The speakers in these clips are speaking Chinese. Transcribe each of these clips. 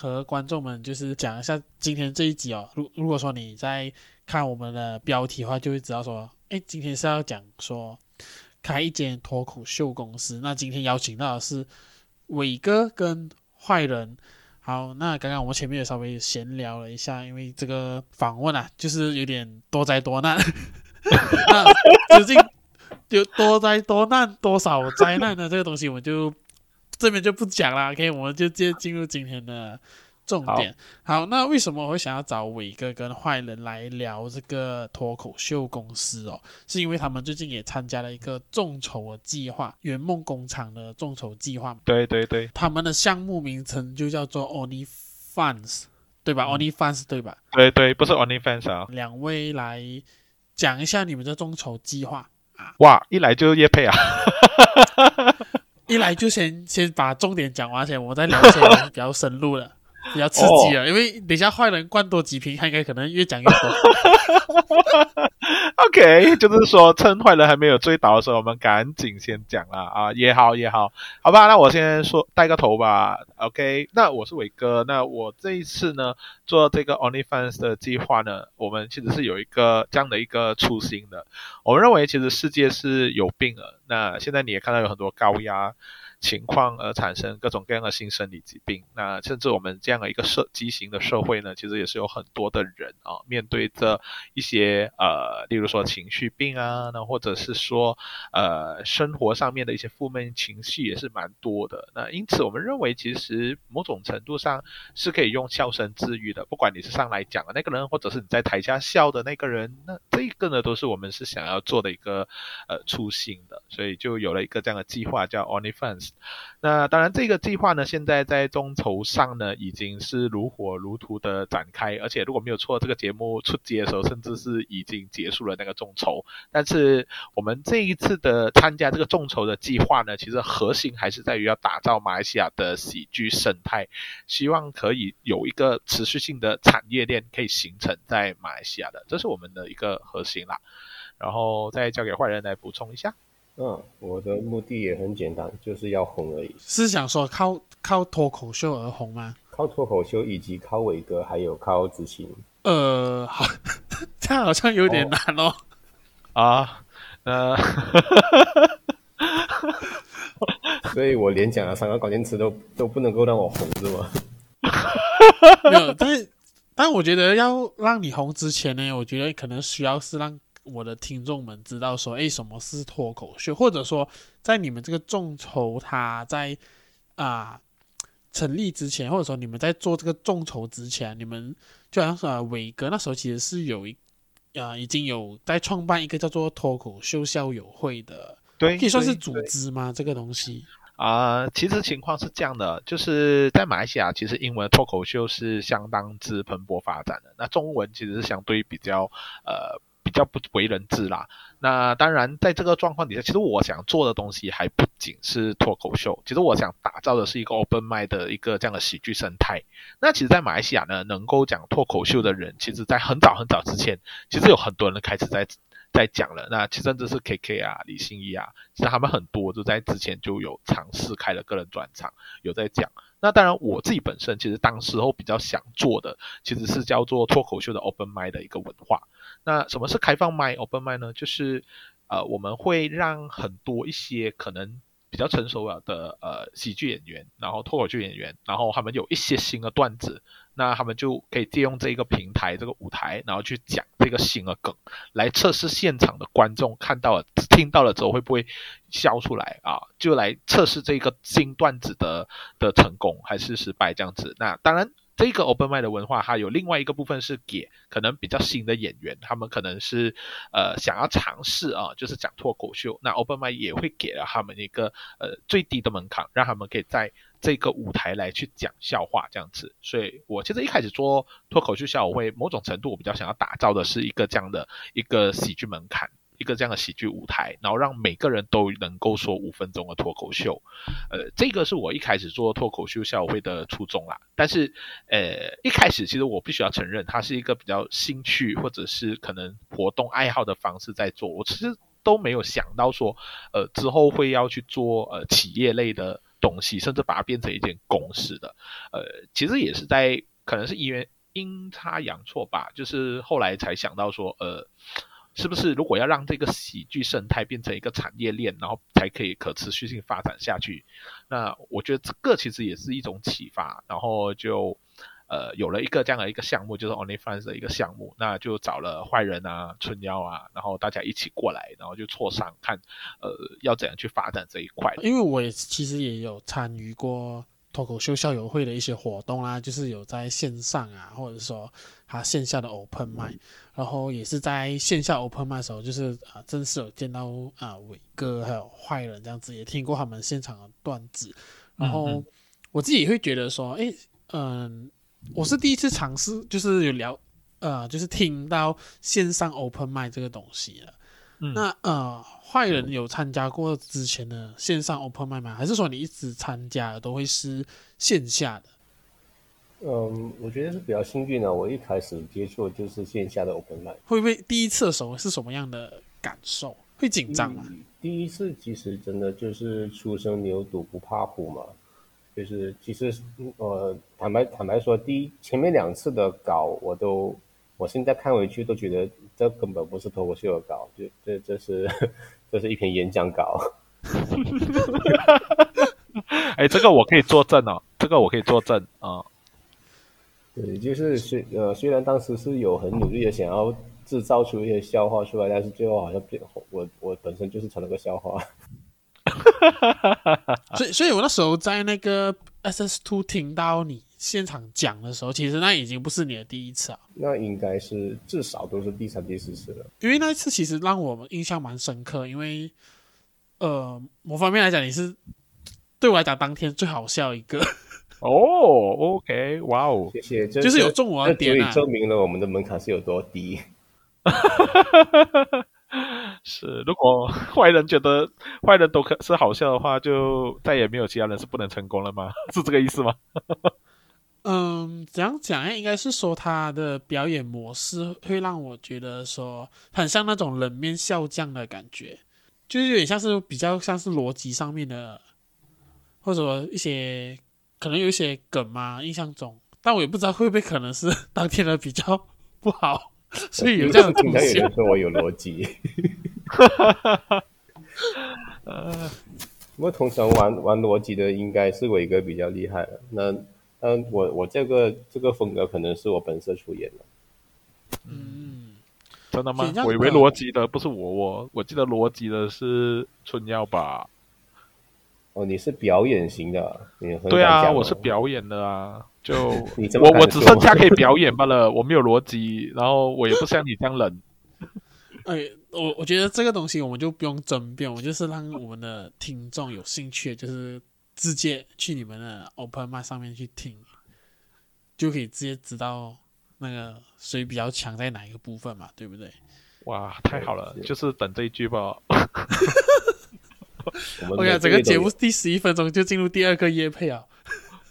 和观众们就是讲一下今天这一集哦。如如果说你在看我们的标题的话，就会知道说，哎，今天是要讲说开一间脱口秀公司。那今天邀请到的是伟哥跟坏人。好，那刚刚我们前面也稍微闲聊了一下，因为这个访问啊，就是有点多灾多难。那 究竟有多灾多难，多少灾难呢？这个东西我们就这边就不讲了。OK，我们就直接进入今天的重点。好，好，那为什么我会想要找伟哥跟坏人来聊这个脱口秀公司哦？是因为他们最近也参加了一个众筹的计划，圆梦工厂的众筹计划。对对对，他们的项目名称就叫做 Only Fans，对吧？嗯、Only Fans，对吧？对对，不是 Only Fans 啊。两位来讲一下你们的众筹计划啊！哇，一来就业配啊！一来就先先把重点讲完，先我再聊一些比较深入的。比较刺激啊，哦、因为等一下坏人灌多几瓶，他应该可能越讲越多。OK，就是说趁坏人还没有追倒的时候，我们赶紧先讲啦啊，也好也好，好吧，那我先说带个头吧。OK，那我是伟哥，那我这一次呢做这个 OnlyFans 的计划呢，我们其实是有一个这样的一个初心的。我们认为其实世界是有病了，那现在你也看到有很多高压。情况而产生各种各样的新生理疾病，那甚至我们这样的一个社畸形的社会呢，其实也是有很多的人啊，面对着一些呃，例如说情绪病啊，那或者是说呃，生活上面的一些负面情绪也是蛮多的。那因此，我们认为其实某种程度上是可以用笑声治愈的，不管你是上来讲的那个人，或者是你在台下笑的那个人，那这个呢，都是我们是想要做的一个呃初心的，所以就有了一个这样的计划，叫 OnlyFans。那当然，这个计划呢，现在在众筹上呢，已经是如火如荼的展开，而且如果没有错，这个节目出街的时候，甚至是已经结束了那个众筹。但是我们这一次的参加这个众筹的计划呢，其实核心还是在于要打造马来西亚的喜剧生态，希望可以有一个持续性的产业链可以形成在马来西亚的，这是我们的一个核心啦。然后再交给坏人来补充一下。嗯，我的目的也很简单，就是要红而已。是想说靠靠脱口秀而红吗？靠脱口秀，以及靠伟哥，还有靠子晴。呃，好，这样好像有点难哦。哦啊，呃，所以我连讲了三个关键词都都不能够让我红，是吗？没有，但但我觉得要让你红之前呢，我觉得可能需要是让。我的听众们知道说，诶，什么是脱口秀？或者说，在你们这个众筹，它在啊、呃、成立之前，或者说你们在做这个众筹之前，你们就好像说伟哥那时候其实是有一啊、呃、已经有在创办一个叫做脱口秀校友会的，对，可以算是组织吗？这个东西啊、呃，其实情况是这样的，就是在马来西亚，其实英文脱口秀是相当之蓬勃发展的，那中文其实是相对比较呃。比较不为人知啦。那当然，在这个状况底下，其实我想做的东西还不仅是脱口秀。其实我想打造的是一个 open m i d 的一个这样的喜剧生态。那其实，在马来西亚呢，能够讲脱口秀的人，其实在很早很早之前，其实有很多人开始在在讲了。那其实甚至是 KK 啊、李信义啊，其实他们很多就在之前就有尝试开了个人专场，有在讲。那当然，我自己本身其实当时候比较想做的，其实是叫做脱口秀的 open m i d 的一个文化。那什么是开放麦 open 麦呢？就是呃，我们会让很多一些可能比较成熟了的呃喜剧演员，然后脱口秀演员，然后他们有一些新的段子，那他们就可以借用这一个平台、这个舞台，然后去讲这个新的梗，来测试现场的观众看到了、听到了之后会不会笑出来啊？就来测试这个新段子的的成功还是失败这样子。那当然。这个 open mic 的文化，还有另外一个部分是给可能比较新的演员，他们可能是呃想要尝试啊，就是讲脱口秀，那 open mic 也会给了他们一个呃最低的门槛，让他们可以在这个舞台来去讲笑话这样子。所以我其实一开始做脱口秀校友会，某种程度我比较想要打造的是一个这样的一个喜剧门槛。一个这样的喜剧舞台，然后让每个人都能够说五分钟的脱口秀，呃，这个是我一开始做脱口秀校友会的初衷啦。但是，呃，一开始其实我必须要承认，它是一个比较兴趣或者是可能活动爱好的方式在做。我其实都没有想到说，呃，之后会要去做呃企业类的东西，甚至把它变成一件公事的。呃，其实也是在可能是因为阴差阳错吧，就是后来才想到说，呃。是不是如果要让这个喜剧生态变成一个产业链，然后才可以可持续性发展下去？那我觉得这个其实也是一种启发，然后就呃有了一个这样的一个项目，就是 OnlyFans 的一个项目，那就找了坏人啊、春妖啊，然后大家一起过来，然后就磋商看呃要怎样去发展这一块。因为我也其实也有参与过。脱口秀校友会的一些活动啦，就是有在线上啊，或者说他线下的 open mic，然后也是在线下 open mic 的时候，就是啊，正式有见到啊伟哥还有坏人这样子，也听过他们现场的段子，然后我自己会觉得说，诶，嗯，我是第一次尝试，就是有聊，呃，就是听到线上 open mic 这个东西了。嗯、那呃，坏人有参加过之前的线上 open mic 吗？还是说你一直参加的都会是线下的？嗯，我觉得是比较幸运的。我一开始接触就是线下的 open mic，会不会第一次的时候是什么样的感受？会紧张吗？第一次其实真的就是初生牛犊不怕虎嘛，就是其实呃，坦白坦白说，第一前面两次的稿我都。我现在看回去都觉得这根本不是脱口秀的稿，就这这是 这是一篇演讲稿。哎，这个我可以作证哦，这个我可以作证啊。对，就是虽呃虽然当时是有很努力的想要制造出一些笑话出来，但是最后好像变我我本身就是成了个笑话。所以所以我那时候在那个 SS Two 听到你。现场讲的时候，其实那已经不是你的第一次啊，那应该是至少都是第三、第四次了。因为那一次其实让我们印象蛮深刻，因为呃，某方面来讲，你是对我来讲当天最好笑一个。哦，OK，哇哦，谢谢，这就是有中我的点啊，这证明了我们的门槛是有多低。是，如果坏人觉得坏人都可是好笑的话，就再也没有其他人是不能成功了吗？是这个意思吗？嗯，怎样讲呀？应该是说他的表演模式会让我觉得说很像那种冷面笑匠的感觉，就是有点像是比较像是逻辑上面的，或者一些可能有一些梗嘛，印象中，但我也不知道会不会可能是当天的比较不好，所以有这样的出现。说我有逻辑，呃，不过通常玩玩逻辑的应该是伟哥比较厉害了，那。嗯，我我这个这个风格可能是我本色出演的。嗯，真的吗？我以为逻辑的不是我，我我记得逻辑的是春药吧？哦，你是表演型的，你很对啊，我是表演的啊，就 我我只剩下可以 表演罢了，我没有逻辑，然后我也不像你这样冷。哎，我我觉得这个东西我们就不用争辩，我就是让我们的听众有兴趣，就是。直接去你们的 Open Mic 上面去听，就可以直接知道那个谁比较强在哪一个部分嘛，对不对？哇，太好了，就是等这一句吧。OK，整个节目第十一分钟就进入第二个夜配啊。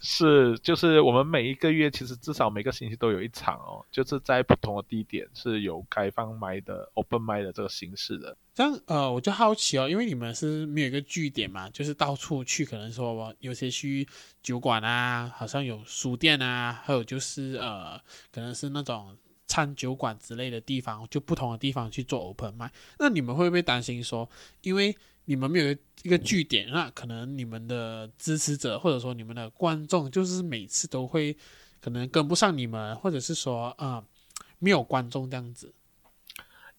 是，就是我们每一个月其实至少每个星期都有一场哦，就是在不同的地点是有开放麦的 open 麦的这个形式的。这样呃，我就好奇哦，因为你们是没有一个据点嘛，就是到处去，可能说有些去酒馆啊，好像有书店啊，还有就是呃，可能是那种餐酒馆之类的地方，就不同的地方去做 open 麦。那你们会不会担心说，因为你们没有一个据点，那可能你们的支持者或者说你们的观众，就是每次都会可能跟不上你们，或者是说啊、没有观众这样子。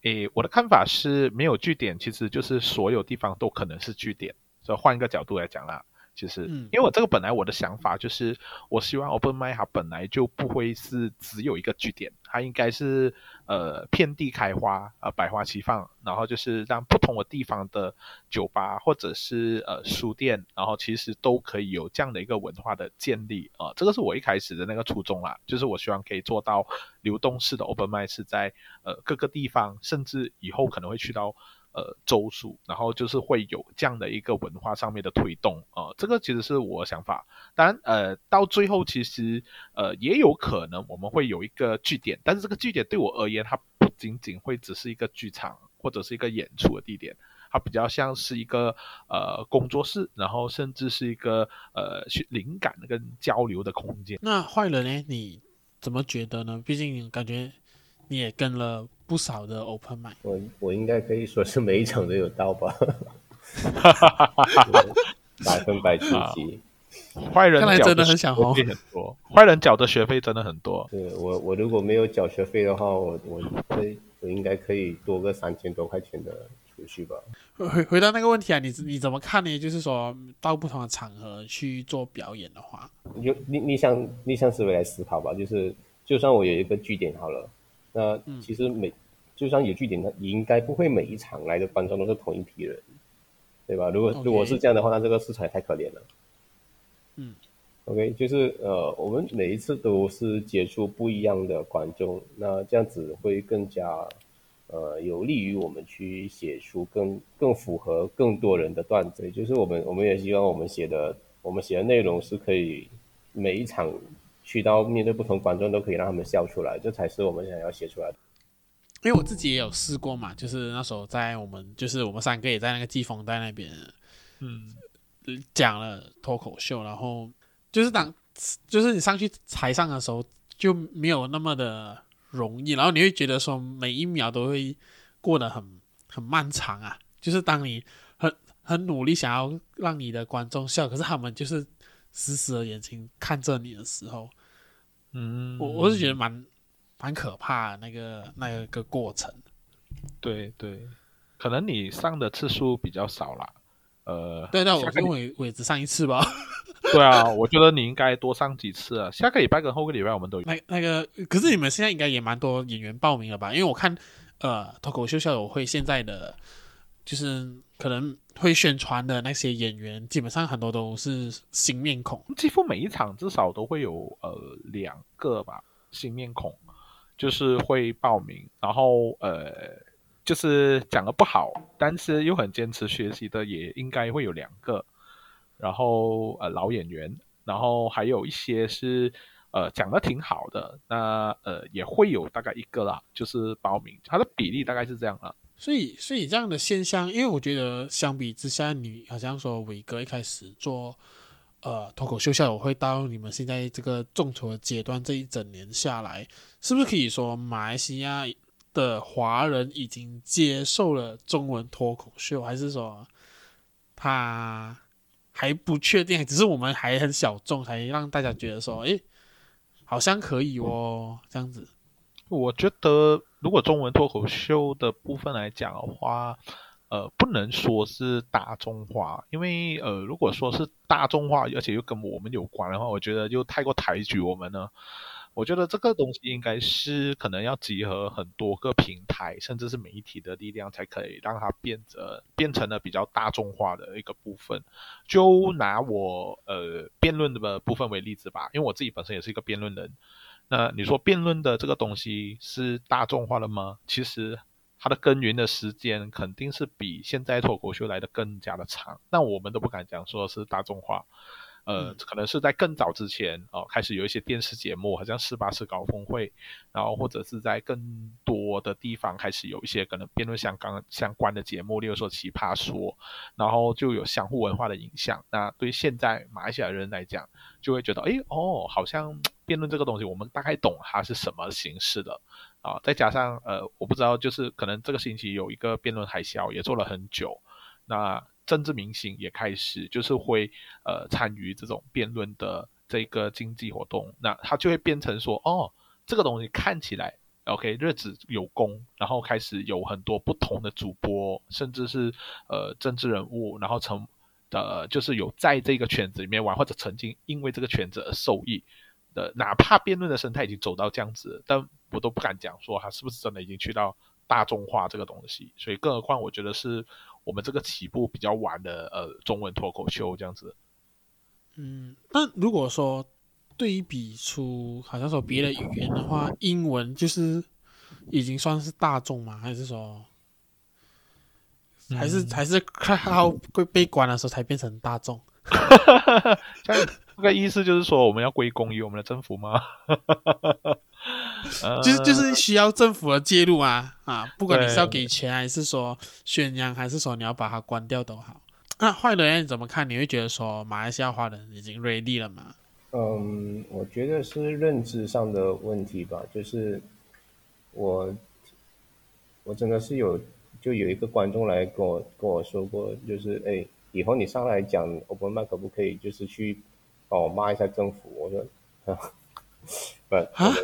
诶，我的看法是没有据点，其实就是所有地方都可能是据点。所以换一个角度来讲啦。其实，因为我这个本来我的想法就是，我希望 Open Mic 它本来就不会是只有一个据点，它应该是呃遍地开花，呃百花齐放，然后就是让不同的地方的酒吧或者是呃书店，然后其实都可以有这样的一个文化的建立啊、呃，这个是我一开始的那个初衷啦，就是我希望可以做到流动式的 Open Mic 是在呃各个地方，甚至以后可能会去到。呃，周数，然后就是会有这样的一个文化上面的推动、呃，这个其实是我想法。当然，呃，到最后其实呃也有可能我们会有一个据点，但是这个据点对我而言，它不仅仅会只是一个剧场或者是一个演出的地点，它比较像是一个呃工作室，然后甚至是一个呃去灵感跟交流的空间。那坏人呢？你怎么觉得呢？毕竟感觉你也跟了不少的 Open Mic。我我应该可以说是每一场都有到吧，百分百出席。坏人看来真的很想红，很多。坏人缴的学费真的很多。对我我如果没有缴学费的话，我我会我应该可以多个三千多块钱的储蓄吧。回回到那个问题啊，你你怎么看呢？就是说到不同的场合去做表演的话，就你你想你想思维来思考吧。就是就算我有一个据点好了，那其实每、嗯、就算有据点，也应该不会每一场来的观众都是同一批人，对吧？如果.如果是这样的话，那这个市场也太可怜了。嗯，OK，就是呃，我们每一次都是接触不一样的观众，那这样子会更加呃有利于我们去写出更更符合更多人的段子。就是我们我们也希望我们写的我们写的内容是可以每一场去到面对不同观众都可以让他们笑出来，这才是我们想要写出来的。因为我自己也有试过嘛，就是那时候在我们就是我们三个也在那个季风带那边，嗯。讲了脱口秀，然后就是当就是你上去台上的时候就没有那么的容易，然后你会觉得说每一秒都会过得很很漫长啊。就是当你很很努力想要让你的观众笑，可是他们就是死死的眼睛看着你的时候，嗯，我我是觉得蛮蛮可怕的那个那个个过程。对对，可能你上的次数比较少啦。呃，对，那我跟我我也只上一次吧。对啊，我觉得你应该多上几次啊。下个礼拜跟后个礼拜我们都有。那那个，可是你们现在应该也蛮多演员报名了吧？因为我看，呃，脱口秀校友会现在的就是可能会宣传的那些演员，基本上很多都是新面孔。几乎每一场至少都会有呃两个吧新面孔，就是会报名，然后呃。就是讲的不好，但是又很坚持学习的，也应该会有两个。然后呃老演员，然后还有一些是呃讲的挺好的，那呃也会有大概一个啦，就是报名，它的比例大概是这样啊。所以所以这样的现象，因为我觉得相比之下，你好像说伟哥一开始做呃脱口秀校友会到你们现在这个众筹的阶段，这一整年下来，是不是可以说马来西亚的华人已经接受了中文脱口秀，还是说他还不确定？只是我们还很小众，才让大家觉得说，诶，好像可以哦，这样子。我觉得，如果中文脱口秀的部分来讲的话，呃，不能说是大众化，因为呃，如果说是大众化，而且又跟我们有关的话，我觉得就太过抬举我们了。我觉得这个东西应该是可能要集合很多个平台，甚至是媒体的力量，才可以让它变得变成了比较大众化的一个部分。就拿我呃辩论的部分为例子吧，因为我自己本身也是一个辩论人。那你说辩论的这个东西是大众化了吗？其实它的耕耘的时间肯定是比现在脱口秀来的更加的长。那我们都不敢讲说是大众化。呃，可能是在更早之前哦，开始有一些电视节目，好像四八四高峰会，然后或者是在更多的地方开始有一些可能辩论相关相关的节目，例如说奇葩说，然后就有相互文化的影响。那对现在马来西亚人来讲，就会觉得，哎哦，好像辩论这个东西，我们大概懂它是什么形式的啊。再加上呃，我不知道，就是可能这个星期有一个辩论海啸，也做了很久，那。政治明星也开始就是会呃参与这种辩论的这个经济活动，那他就会变成说哦，这个东西看起来 OK 日子有功，然后开始有很多不同的主播，甚至是呃政治人物，然后成呃就是有在这个圈子里面玩，或者曾经因为这个圈子而受益的，哪怕辩论的生态已经走到这样子，但我都不敢讲说他是不是真的已经去到大众化这个东西，所以更何况我觉得是。我们这个起步比较晚的呃中文脱口秀这样子，嗯，那如果说对比出好像说别的语言的话，英文就是已经算是大众吗？还是说，还是、嗯、还是快要会被关的时候才变成大众？这个意思就是说我们要归功于我们的政府吗？就是就是需要政府的介入啊啊！不管你是要给钱，还是说宣扬，还是说你要把它关掉都好。那坏人你怎么看？你会觉得说马来西亚华人已经 ready 了吗？嗯，我觉得是认知上的问题吧。就是我我真的是有就有一个观众来跟我跟我说过，就是哎，以后你上来讲 open mic 可不可以就是去帮我骂一下政府？我说。不，啊、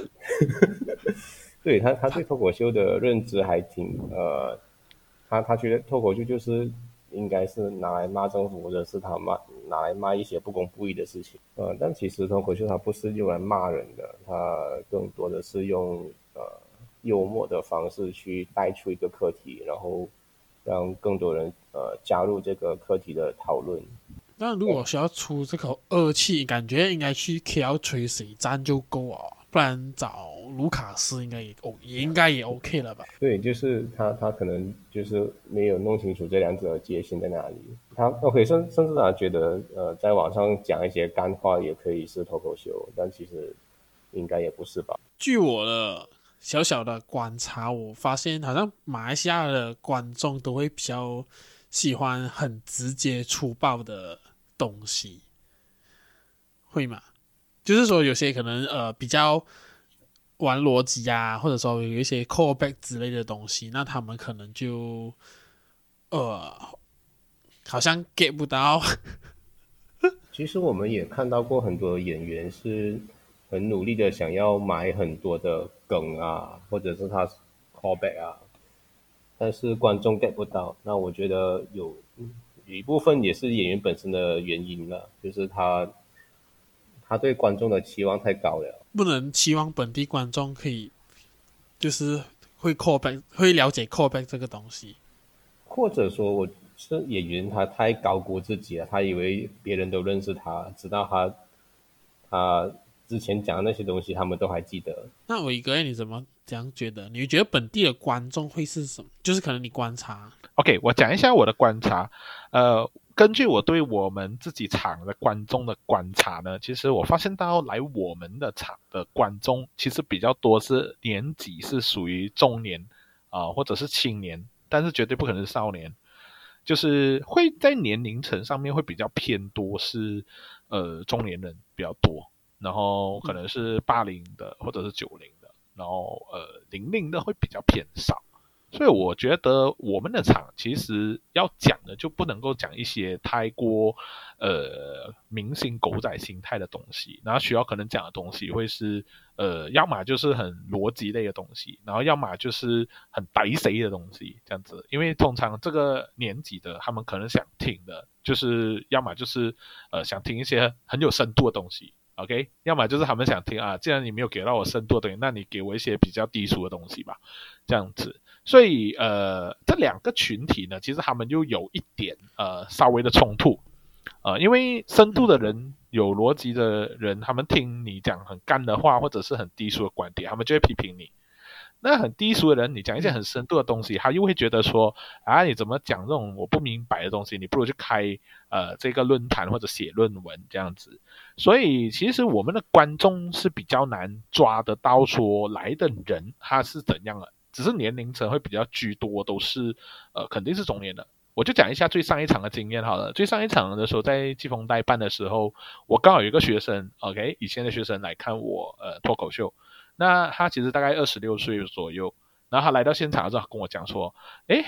对他，他对脱口秀的认知还挺呃，他他觉得脱口秀就是应该是拿来骂政府，或者是他骂拿来骂一些不公不义的事情。呃，但其实脱口秀它不是用来骂人的，它更多的是用呃幽默的方式去带出一个课题，然后让更多人呃加入这个课题的讨论。那如果需要出这口恶气，感觉应该去 KL 吹水站就够了，不然找卢卡斯应该也哦，也应该也 OK 了吧？对，就是他，他可能就是没有弄清楚这两者的界限在哪里。他 OK，甚甚至他觉得，呃，在网上讲一些干话也可以是脱口秀，但其实应该也不是吧？据我的小小的观察，我发现好像马来西亚的观众都会比较喜欢很直接粗暴的。东西会吗？就是说，有些可能呃比较玩逻辑啊，或者说有一些 callback 之类的东西，那他们可能就呃好像 get 不到。其实我们也看到过很多演员是很努力的想要买很多的梗啊，或者是他 callback 啊，但是观众 get 不到。那我觉得有。有一部分也是演员本身的原因了，就是他他对观众的期望太高了，不能期望本地观众可以就是会 callback 会了解 callback 这个东西，或者说我是演员，他太高估自己了，他以为别人都认识他，知道他他之前讲的那些东西，他们都还记得。那伟哥，你怎么这样觉得？你觉得本地的观众会是什么？就是可能你观察。OK，我讲一下我的观察。呃，根据我对我们自己场的观众的观察呢，其实我发现到来我们的场的观众，其实比较多是年纪是属于中年啊、呃，或者是青年，但是绝对不可能是少年，就是会在年龄层上面会比较偏多是呃中年人比较多，然后可能是八零的或者是九零的，然后呃零零的会比较偏少。所以我觉得我们的场其实要讲的就不能够讲一些太过呃明星狗仔心态的东西，然后需要可能讲的东西会是呃要么就是很逻辑类的东西，然后要么就是很白谁的东西这样子，因为通常这个年纪的他们可能想听的就是要么就是呃想听一些很有深度的东西，OK，要么就是他们想听啊，既然你没有给到我深度的东西，那你给我一些比较低俗的东西吧，这样子。所以，呃，这两个群体呢，其实他们就有一点呃稍微的冲突，呃，因为深度的人、有逻辑的人，他们听你讲很干的话，或者是很低俗的观点，他们就会批评你。那很低俗的人，你讲一些很深度的东西，他又会觉得说，啊，你怎么讲这种我不明白的东西？你不如去开呃这个论坛或者写论文这样子。所以，其实我们的观众是比较难抓得到，说来的人他是怎样的。只是年龄层会比较居多，都是呃肯定是中年的。我就讲一下最上一场的经验好了。最上一场的时候，在季风代办的时候，我刚好有一个学生，OK，以前的学生来看我呃脱口秀。那他其实大概二十六岁左右，然后他来到现场的时候跟我讲说：“诶，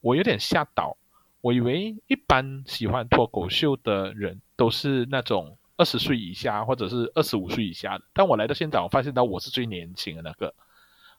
我有点吓到，我以为一般喜欢脱口秀的人都是那种二十岁以下或者是二十五岁以下的，但我来到现场，我发现到我是最年轻的那个。”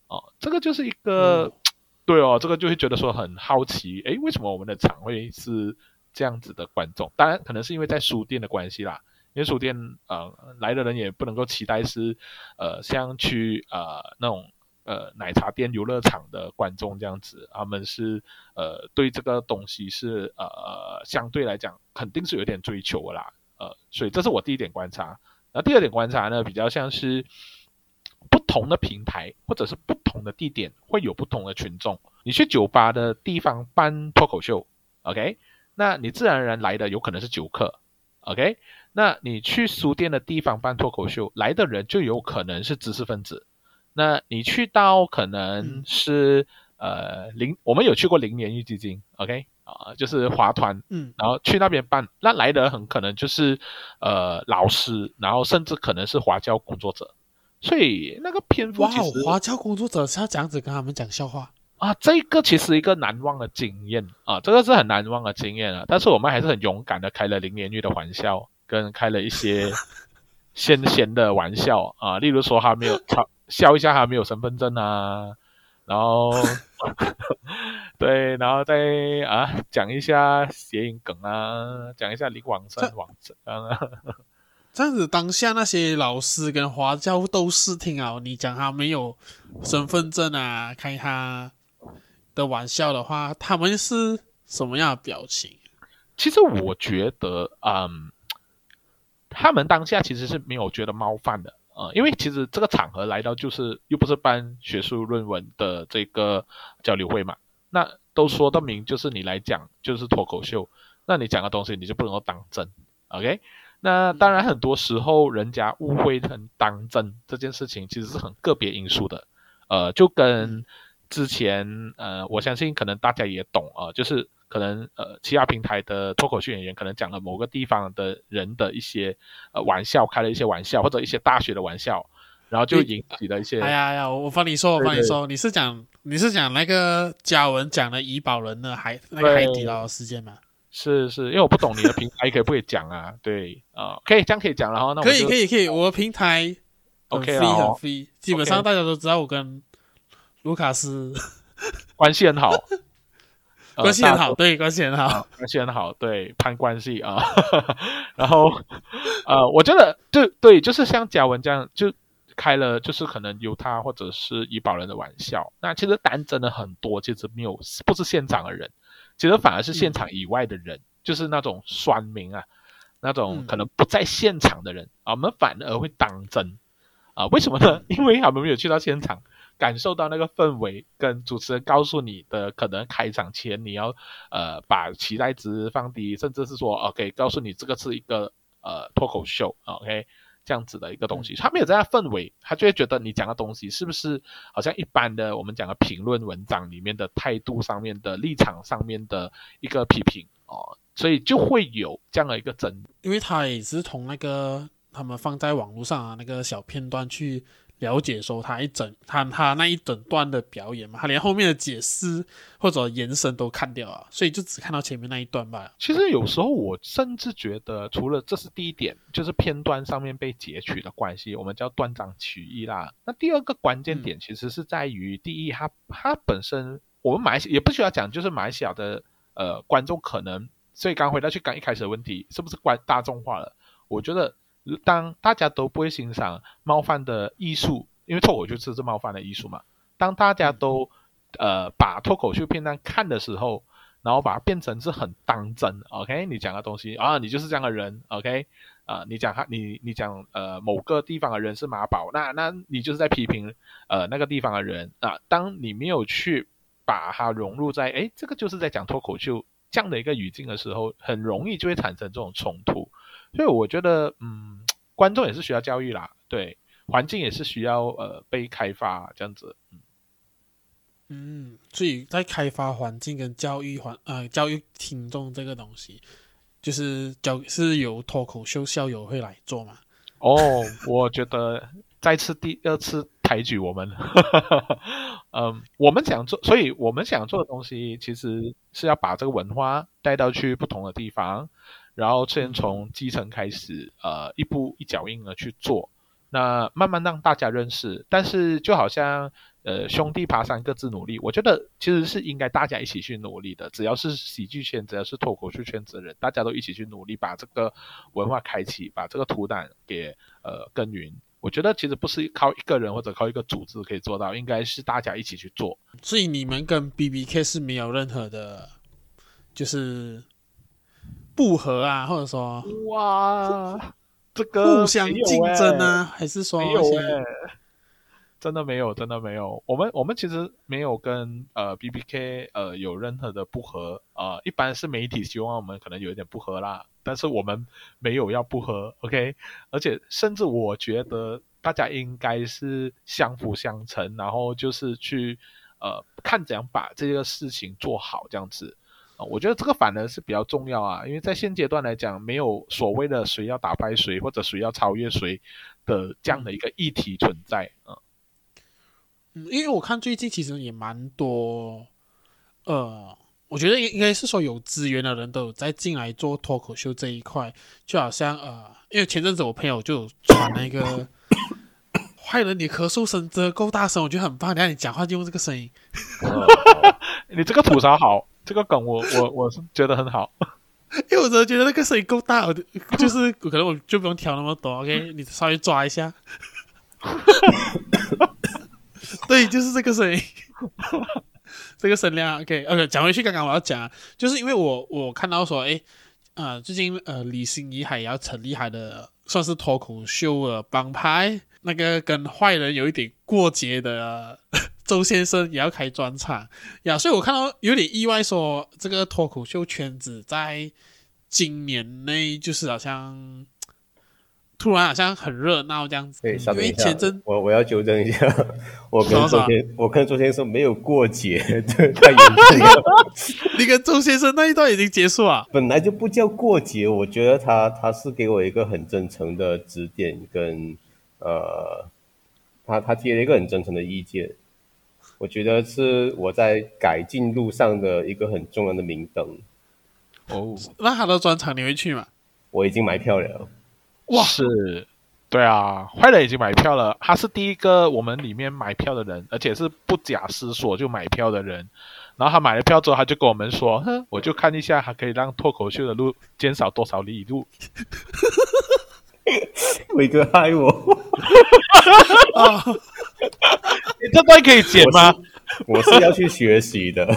哦，这个就是一个，嗯、对哦，这个就会觉得说很好奇，诶，为什么我们的场会是这样子的观众？当然，可能是因为在书店的关系啦，因为书店呃来的人也不能够期待是呃像去呃那种呃奶茶店、游乐场的观众这样子，他们是呃对这个东西是呃相对来讲肯定是有点追求的啦，呃，所以这是我第一点观察。那第二点观察呢，比较像是。不同的平台或者是不同的地点会有不同的群众。你去酒吧的地方办脱口秀，OK，那你自然而然来的有可能是酒客，OK，那你去书店的地方办脱口秀，来的人就有可能是知识分子。那你去到可能是、嗯、呃零，我们有去过零年育基金，OK？啊、呃，就是华团，嗯，然后去那边办，那来的很可能就是呃老师，然后甚至可能是华教工作者，所以那个篇幅哇，华侨工作者是要这样子跟他们讲笑话啊，这个其实一个难忘的经验啊，这个是很难忘的经验啊，但是我们还是很勇敢的开了零年育的玩笑，跟开了一些 先贤的玩笑啊，例如说他没有他。笑一下，还没有身份证啊，然后 对，然后再啊讲一下谐音梗啊，讲一下李广生、王生啊，这样子当下那些老师跟华教都试听啊，你讲他没有身份证啊，开他的玩笑的话，他们是什么样的表情？其实我觉得，嗯，他们当下其实是没有觉得冒犯的。呃，因为其实这个场合来到就是又不是办学术论文的这个交流会嘛，那都说得明，就是你来讲就是脱口秀，那你讲的东西你就不能够当真，OK？那当然很多时候人家误会成当真这件事情其实是很个别因素的，呃，就跟之前呃，我相信可能大家也懂啊，呃，就是。可能呃，其他平台的脱口秀演员可能讲了某个地方的人的一些呃玩笑，开了一些玩笑，或者一些大学的玩笑，然后就引起了一些。哎呀呀，我帮你说，我帮你说，你是讲你是讲那个嘉文讲的怡宝人的海那个海底捞事件吗？是是，因为我不懂你的平台可以不可以讲啊？对啊、呃，可以这样可以讲了哈。那我可以可以可以，我的平台 OK 很 free 很 free，基本上大家都知道我跟卢卡斯 关系很好。关系很好，对，关系很好，关系很好，对，攀关系啊。然后，呃，我觉得，就对，就是像贾文这样，就开了，就是可能由他或者是怡保人的玩笑。那其实单真的很多，其实没有，不是现场的人，其实反而是现场以外的人，嗯、就是那种酸民啊，那种可能不在现场的人、嗯、啊，我们反而会当真啊？为什么呢？因为他们没有去到现场。感受到那个氛围，跟主持人告诉你的，可能开场前你要呃把期待值放低，甚至是说 OK 告诉你这个是一个呃脱口秀 OK 这样子的一个东西，他没有这样氛围，他就会觉得你讲的东西是不是好像一般的我们讲的评论文章里面的态度上面的立场上面的一个批评哦，所以就会有这样的一个争，因为他也是从那个他们放在网络上啊那个小片段去。了解说他一整他他那一整段的表演嘛，他连后面的解释或者延伸都看掉了，所以就只看到前面那一段吧。其实有时候我甚至觉得，除了这是第一点，就是片段上面被截取的关系，我们叫断章取义啦。那第二个关键点其实是在于，第一，他他本身我们马来西也不需要讲，就是马来西亚的呃观众可能，所以刚回到去刚一开始的问题，是不是关大众化了？我觉得。当大家都不会欣赏冒犯的艺术，因为脱口秀就是冒犯的艺术嘛。当大家都呃把脱口秀片段看的时候，然后把它变成是很当真，OK？你讲的东西啊，你就是这样的人，OK？啊，你讲他，你你讲呃某个地方的人是马宝，那那你就是在批评呃那个地方的人啊。当你没有去把它融入在哎这个就是在讲脱口秀这样的一个语境的时候，很容易就会产生这种冲突。所以我觉得，嗯，观众也是需要教育啦，对，环境也是需要呃被开发这样子，嗯，嗯，所以在开发环境跟教育环呃教育听众这个东西，就是教是由脱口秀校友会来做嘛？哦，我觉得再次第二次抬举我们，嗯，我们想做，所以我们想做的东西其实是要把这个文化带到去不同的地方。然后先从基层开始，呃，一步一脚印的去做，那慢慢让大家认识。但是就好像，呃，兄弟爬山各自努力，我觉得其实是应该大家一起去努力的。只要是喜剧圈，只要是脱口秀圈子的人，大家都一起去努力，把这个文化开启，把这个土壤给呃耕耘。我觉得其实不是靠一个人或者靠一个组织可以做到，应该是大家一起去做。所以你们跟 BBK 是没有任何的，就是。不合啊，或者说哇，这个互相竞争啊，欸、还是说没有、欸？真的没有，真的没有。我们我们其实没有跟呃 BBK 呃有任何的不和啊、呃。一般是媒体希望我们可能有一点不和啦，但是我们没有要不和，OK？而且甚至我觉得大家应该是相辅相成，然后就是去呃看怎样把这个事情做好这样子啊、呃。我觉得这个反而是比较重要啊，因为在现阶段来讲，没有所谓的谁要打败谁或者谁要超越谁的这样的一个议题存在啊。呃嗯，因为我看最近其实也蛮多，呃，我觉得应应该是说有资源的人都有在进来做脱口秀这一块，就好像呃，因为前阵子我朋友就传那个坏人，你咳嗽声真的够大声，我觉得很棒，你看你讲话就用这个声音，你这个吐槽好，这个梗我我我是觉得很好，因为我真的觉得那个声音够大，我就是可能我就不用调那么多，OK，你稍微抓一下。对，就是这个声音，这个声量。OK，OK，讲回去，刚刚我要讲，就是因为我我看到说，哎，呃，最近呃，李心怡还要成立他的算是脱口秀的帮派，那个跟坏人有一点过节的周先生也要开专场呀，所以我看到有点意外说，说这个脱口秀圈子在今年内就是好像。突然好像很热闹这样子，对，因为前阵我我要纠正一下，我跟周先，我跟周先生没有过节，对，太严重了。你跟周先生那一段已经结束啊？本来就不叫过节，我觉得他他是给我一个很真诚的指点跟呃，他他提了一个很真诚的意见，我觉得是我在改进路上的一个很重要的明灯。哦，那他的专场你会去吗？我已经买票了。哇，是，对啊，坏人已经买票了，他是第一个我们里面买票的人，而且是不假思索就买票的人。然后他买了票之后，他就跟我们说：“哼，我就看一下，还可以让脱口秀的路减少多少里路。”伟哥害我啊！你这段可以剪吗？我是，我是要去学习的。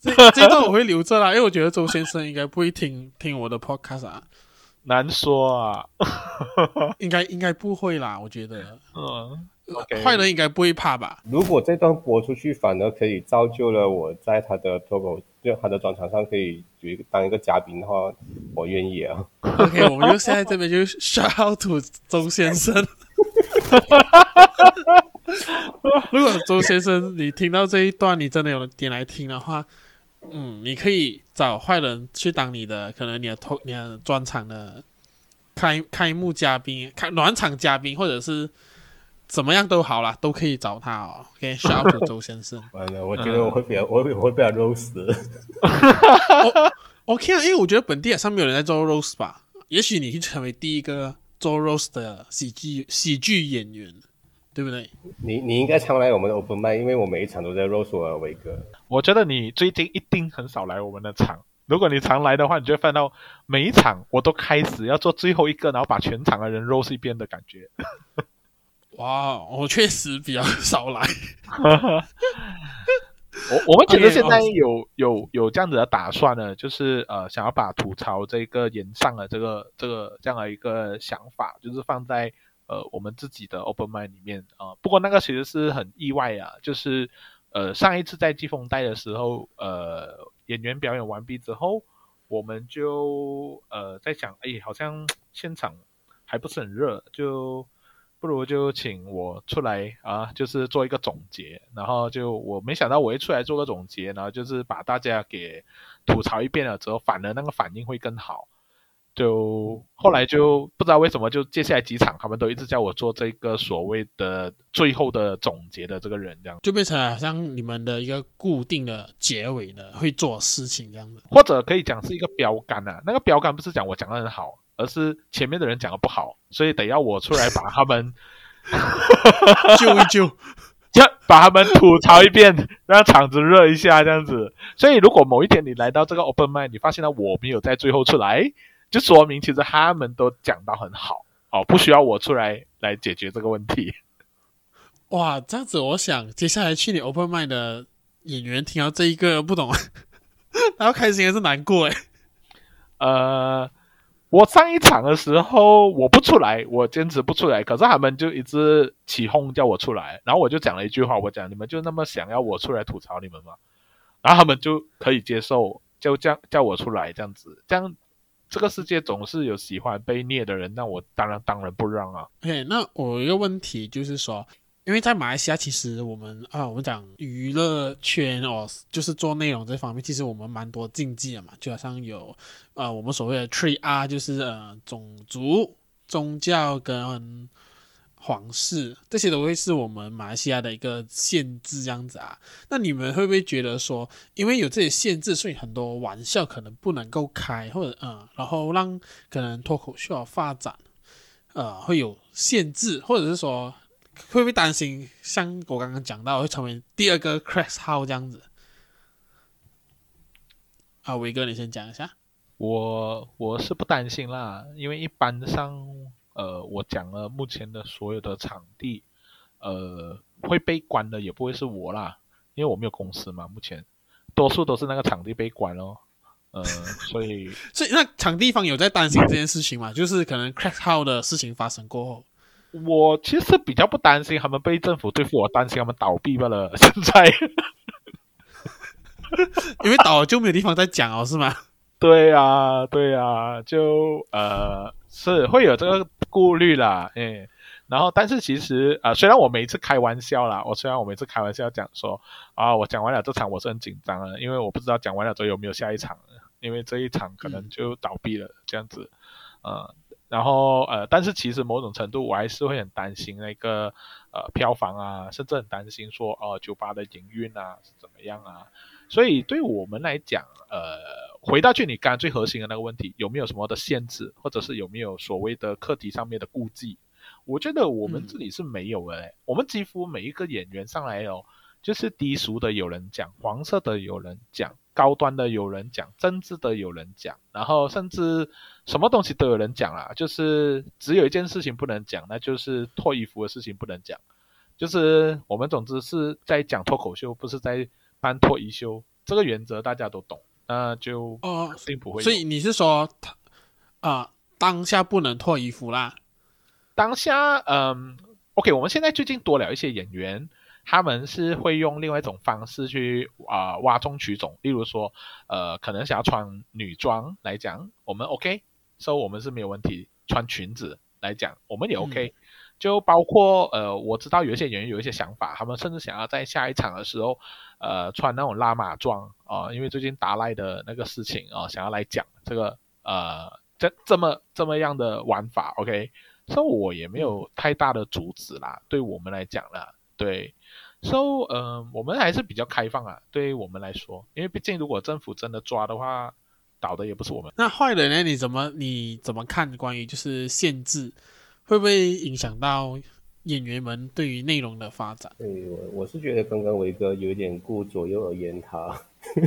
这这段我会留着啦，因为我觉得周先生应该不会听听我的 podcast 啊。难说啊，应该应该不会啦，我觉得，嗯，坏人应该不会怕吧？如果这段播出去，反而可以造就了我在他的脱口，就他的专场上可以有一个当一个嘉宾的话，我愿意啊。OK，我们就现在这边就 shout out to 周先生。如果周先生你听到这一段，你真的有点来听的话。嗯，你可以找坏人去当你的，可能你的头、你的专场的开开幕嘉宾、开暖场嘉宾，或者是怎么样都好啦，都可以找他哦。OK，shout out 周先生。完了，我觉得我会比较，我会我会被他 roast。OK 啊，因为我觉得本地好像没有人在做 roast 吧？也许你会成为第一个做 roast 的喜剧喜剧演员。对不对？你你应该常来我们的 open mic，因为我每一场都在 roast 我伟哥。我觉得你最近一定很少来我们的场。如果你常来的话，你就会看到每一场我都开始要做最后一个，然后把全场的人 roast 一遍的感觉。哇，我确实比较少来。我我们其实现在有有有这样子的打算呢，就是呃想要把吐槽这个延上的这个这个这样的一个想法，就是放在。呃，我们自己的 open mic 里面啊、不过那个其实是很意外啊，就是呃上一次在季风带的时候，呃演员表演完毕之后，我们就呃在想，哎，好像现场还不是很热，就不如就请我出来啊，就是做一个总结，然后就我没想到我一出来做个总结，然后就是把大家给吐槽一遍了之后，反而那个反应会更好。就后来就不知道为什么，就接下来几场他们都一直叫我做这个所谓的最后的总结的这个人，这样就变成好像你们的一个固定的结尾的会做事情这样子，或者可以讲是一个标杆啊。那个标杆不是讲我讲的很好，而是前面的人讲的不好，所以得要我出来把他们 救一救，就把他们吐槽一遍，让场子热一下这样子。所以如果某一天你来到这个 open m i d 你发现了我没有在最后出来。就说明其实他们都讲到很好哦，不需要我出来来解决这个问题。哇，这样子，我想接下来去你 open mic 的演员听到这一个不懂，然后开心还是难过诶？呃，我上一场的时候我不出来，我坚持不出来，可是他们就一直起哄叫我出来，然后我就讲了一句话，我讲你们就那么想要我出来吐槽你们吗？然后他们就可以接受，就这样叫我出来这样子，这样。这个世界总是有喜欢被虐的人，那我当然当然不让啊。OK，那我有一个问题就是说，因为在马来西亚，其实我们啊，我们讲娱乐圈哦，就是做内容这方面，其实我们蛮多禁忌的嘛，就好像有呃，我们所谓的 Tree R，就是呃，种族、宗教跟。皇室这些都会是我们马来西亚的一个限制，这样子啊？那你们会不会觉得说，因为有这些限制，所以很多玩笑可能不能够开，或者嗯，然后让可能脱口秀发展呃会有限制，或者是说会不会担心，像我刚刚讲到会成为第二个 Chris How 这样子？啊，伟哥，你先讲一下。我我是不担心啦，因为一般上。呃，我讲了目前的所有的场地，呃，会被关的也不会是我啦，因为我没有公司嘛。目前多数都是那个场地被关哦，呃，所以 所以那场地方有在担心这件事情嘛？就是可能 crack house 的事情发生过后，我其实比较不担心他们被政府对付，我担心他们倒闭罢了。现在，因为倒了就没有地方再讲哦，是吗？对呀、啊，对呀、啊，就呃是会有这个。顾虑啦，哎，然后但是其实啊、呃，虽然我每一次开玩笑啦，我虽然我每次开玩笑讲说啊，我讲完了这场我是很紧张的，因为我不知道讲完了之后有没有下一场，因为这一场可能就倒闭了这样子，呃，然后呃，但是其实某种程度我还是会很担心那个呃票房啊，甚至很担心说哦、呃、酒吧的营运啊是怎么样啊，所以对我们来讲，呃。回到去你刚刚最核心的那个问题，有没有什么的限制，或者是有没有所谓的课题上面的顾忌？我觉得我们这里是没有的、嗯。我们几乎每一个演员上来哦，就是低俗的有人讲，黄色的有人讲，高端的有人讲，政治的有人讲，然后甚至什么东西都有人讲啊。就是只有一件事情不能讲，那就是脱衣服的事情不能讲。就是我们总之是在讲脱口秀，不是在办脱衣秀。这个原则大家都懂。那就哦，并不会、呃。所以你是说，他、呃、啊，当下不能脱衣服啦？当下，嗯，OK，我们现在最近多了一些演员，他们是会用另外一种方式去啊挖中取宠。例如说，呃，可能想要穿女装来讲，我们 OK，所以我们是没有问题。穿裙子来讲，我们也 OK。嗯就包括呃，我知道有一些演员有一些想法，他们甚至想要在下一场的时候，呃，穿那种拉马装啊、因为最近达赖的那个事情啊、想要来讲这个呃，这这么这么样的玩法，OK，所以我也没有太大的阻止啦，对我们来讲啦，对，所以呃，我们还是比较开放啊，对于我们来说，因为毕竟如果政府真的抓的话，倒的也不是我们。那坏人呢？你怎么你怎么看关于就是限制？会不会影响到演员们对于内容的发展？对，我我是觉得刚刚维哥有一点顾左右而言他，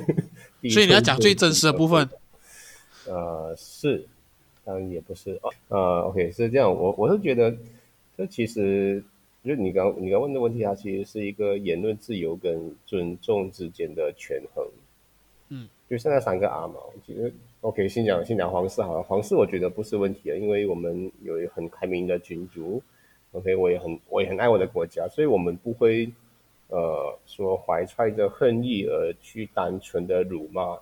所以你要讲最真实的部分。呃，是，当然也不是哦。呃，OK，是这样，我我是觉得这其实就你刚你刚问的问题，它其实是一个言论自由跟尊重之间的权衡。嗯，就现在三个 R 嘛，其实。OK，先讲先讲皇室好了。皇室我觉得不是问题啊，因为我们有一个很开明的君主。OK，我也很我也很爱我的国家，所以我们不会呃说怀揣着恨意而去单纯的辱骂，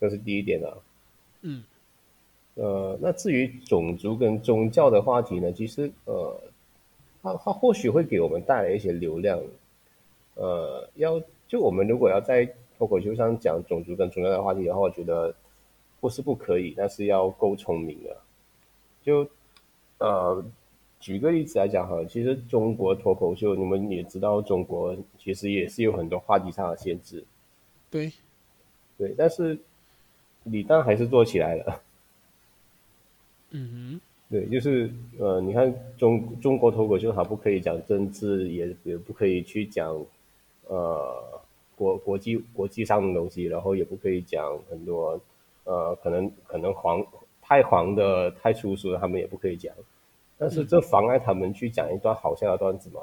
这是第一点啊。嗯。呃，那至于种族跟宗教的话题呢，其实呃，它它或许会给我们带来一些流量。呃，要就我们如果要在脱口秀上讲种族跟宗教的话题的话，我觉得不是不可以，但是要够聪明的。就呃，举个例子来讲哈，其实中国脱口秀，你们也知道，中国其实也是有很多话题上的限制。对，对，但是李诞还是做起来了。嗯哼，对，就是呃，你看中中国脱口秀，它不可以讲政治，也也不可以去讲呃。国国际国际上的东西，然后也不可以讲很多，呃，可能可能黄太黄的太粗俗的，他们也不可以讲。但是这妨碍他们去讲一段好笑的段子吗？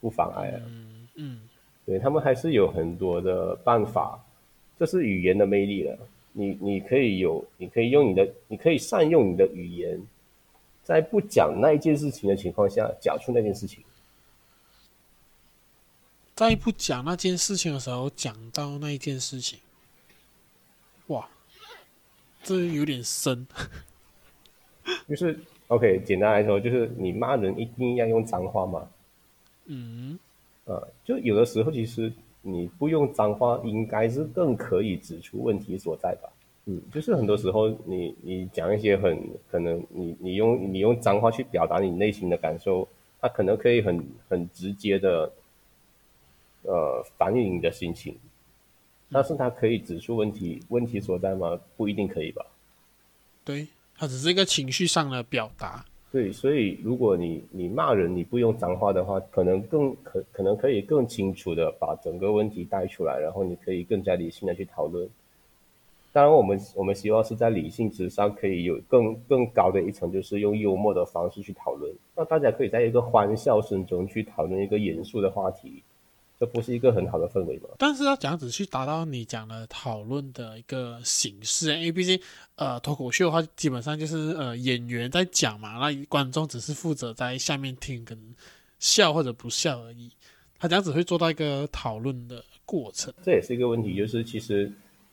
不妨碍啊。嗯嗯，对，他们还是有很多的办法，这是语言的魅力了。你你可以有，你可以用你的，你可以善用你的语言，在不讲那一件事情的情况下，讲出那件事情。在不讲那件事情的时候，讲到那一件事情，哇，这有点深。就是 OK，简单来说，就是你骂人一定要用脏话吗？嗯，呃，就有的时候其实你不用脏话，应该是更可以指出问题所在吧？嗯，就是很多时候你你讲一些很可能你你用你用脏话去表达你内心的感受，它可能可以很很直接的呃反映你的心情，但是它可以指出问题问题所在吗？不一定可以吧？对，它只是一个情绪上的表达。对，所以如果你你骂人你不用脏话的话，可能更可可能可以更清楚的把整个问题带出来，然后你可以更加理性的去讨论。当然，我们我们希望是在理性之上可以有更更高的一层，就是用幽默的方式去讨论。那大家可以在一个欢笑声中去讨论一个严肃的话题，这不是一个很好的氛围吗？但是要这样子去达到你讲的讨论的一个形式，因为毕竟呃脱口秀的话，基本上就是呃演员在讲嘛，那观众只是负责在下面听跟笑或者不笑而已。他这样子会做到一个讨论的过程，这也是一个问题，就是其实。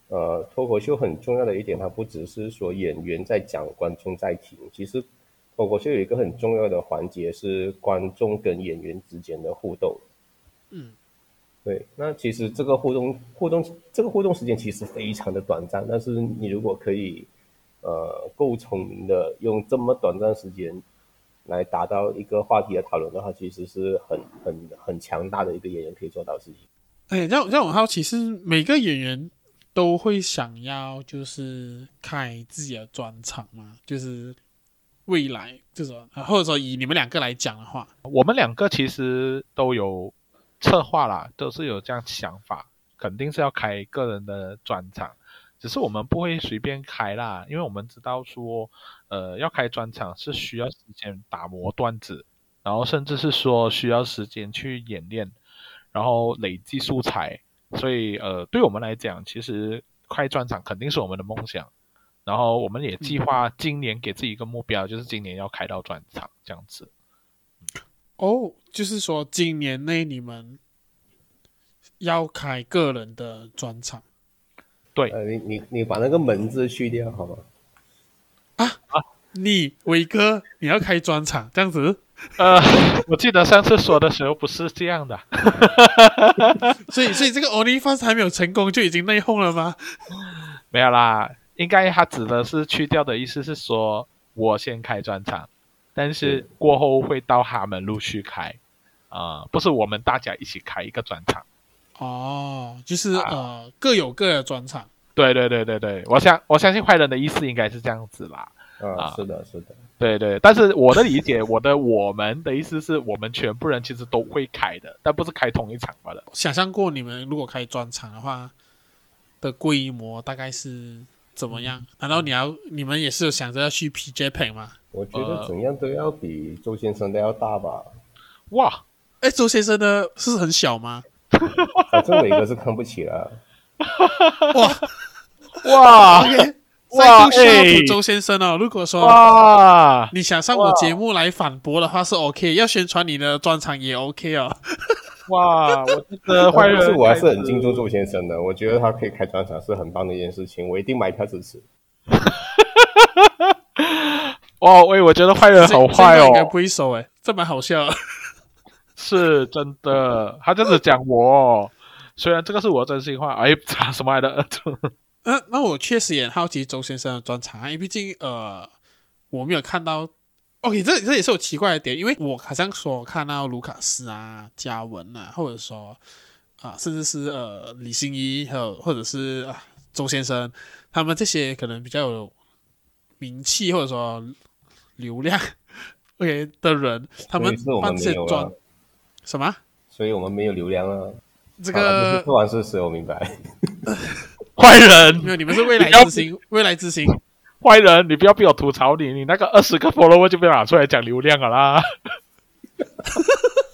呃，脱口秀很重要的一点，它不只是说演员在讲，观众在听。其实，脱口秀有一个很重要的环节是观众跟演员之间的互动。嗯，对。那其实这个互动，互动这个互动时间其实非常的短暂，但是你如果可以，呃，够聪明的用这么短暂时间来达到一个话题的讨论的话，其实是很很很强大的一个演员可以做到的事情。哎，让让我好奇是每个演员。都会想要就是开自己的专场吗？就是未来这种，或者说以你们两个来讲的话，我们两个其实都有策划啦，都是有这样想法，肯定是要开个人的专场，只是我们不会随便开啦，因为我们知道说，呃，要开专场是需要时间打磨段子，然后甚至是说需要时间去演练，然后累积素材。所以，呃，对我们来讲，其实开专场肯定是我们的梦想。然后，我们也计划今年给自己一个目标，就是今年要开到专场这样子。哦，就是说今年内你们要开个人的专场。对，呃，你你你把那个门字去掉好吗？啊啊，你伟哥，你要开专场这样子？呃，我记得上次说的时候不是这样的，所以所以这个 OnlyFans 还没有成功就已经内讧了吗？没有啦，应该他指的是去掉的意思是说，我先开专场，但是过后会到他们陆续开，啊、呃，不是我们大家一起开一个专场。哦，就是呃各有各的专场。对对对对对，我相我相信坏人的意思应该是这样子啦。啊，是的，是的。对对，但是我的理解，我的我们的意思是我们全部人其实都会开的，但不是开同一场罢了。想象过你们如果开专场的话的规模大概是怎么样？难道你要你们也是有想着要去 PJPEX 吗？我觉得怎样都要比周先生的要大吧。哇，哎，周先生的是很小吗？反正伟哥是看不起了。哇 哇。Okay 再度需要周先生哦。如果说哇，你想上我节目来反驳的话是 OK，要宣传你的专场也 OK 哦。哇，我觉得坏人是我还是很敬重周先生的，我觉得他可以开专场是很棒的一件事情，我一定买票支持。哇，喂，我觉得坏人好坏哦，应该不会收诶，这蛮好笑。是真的，他这样子讲我，虽然这个是我真心话，哎，什么来的？那那我确实也好奇周先生的专场，因为毕竟呃我没有看到。OK，这这也是有奇怪的点，因为我好像说看到卢卡斯啊、嘉文啊，或者说啊、呃，甚至是呃李欣怡，还有或者是啊周先生，他们这些可能比较有名气或者说流量 OK 的人，他们办这些专什么？所以我们没有流量啊。这个不完事实，我明白。坏人，没有，你们是未来之星，未来之星。坏人，你不要逼我吐槽你，你那个二十个 follower 就被拿出来讲流量了啦。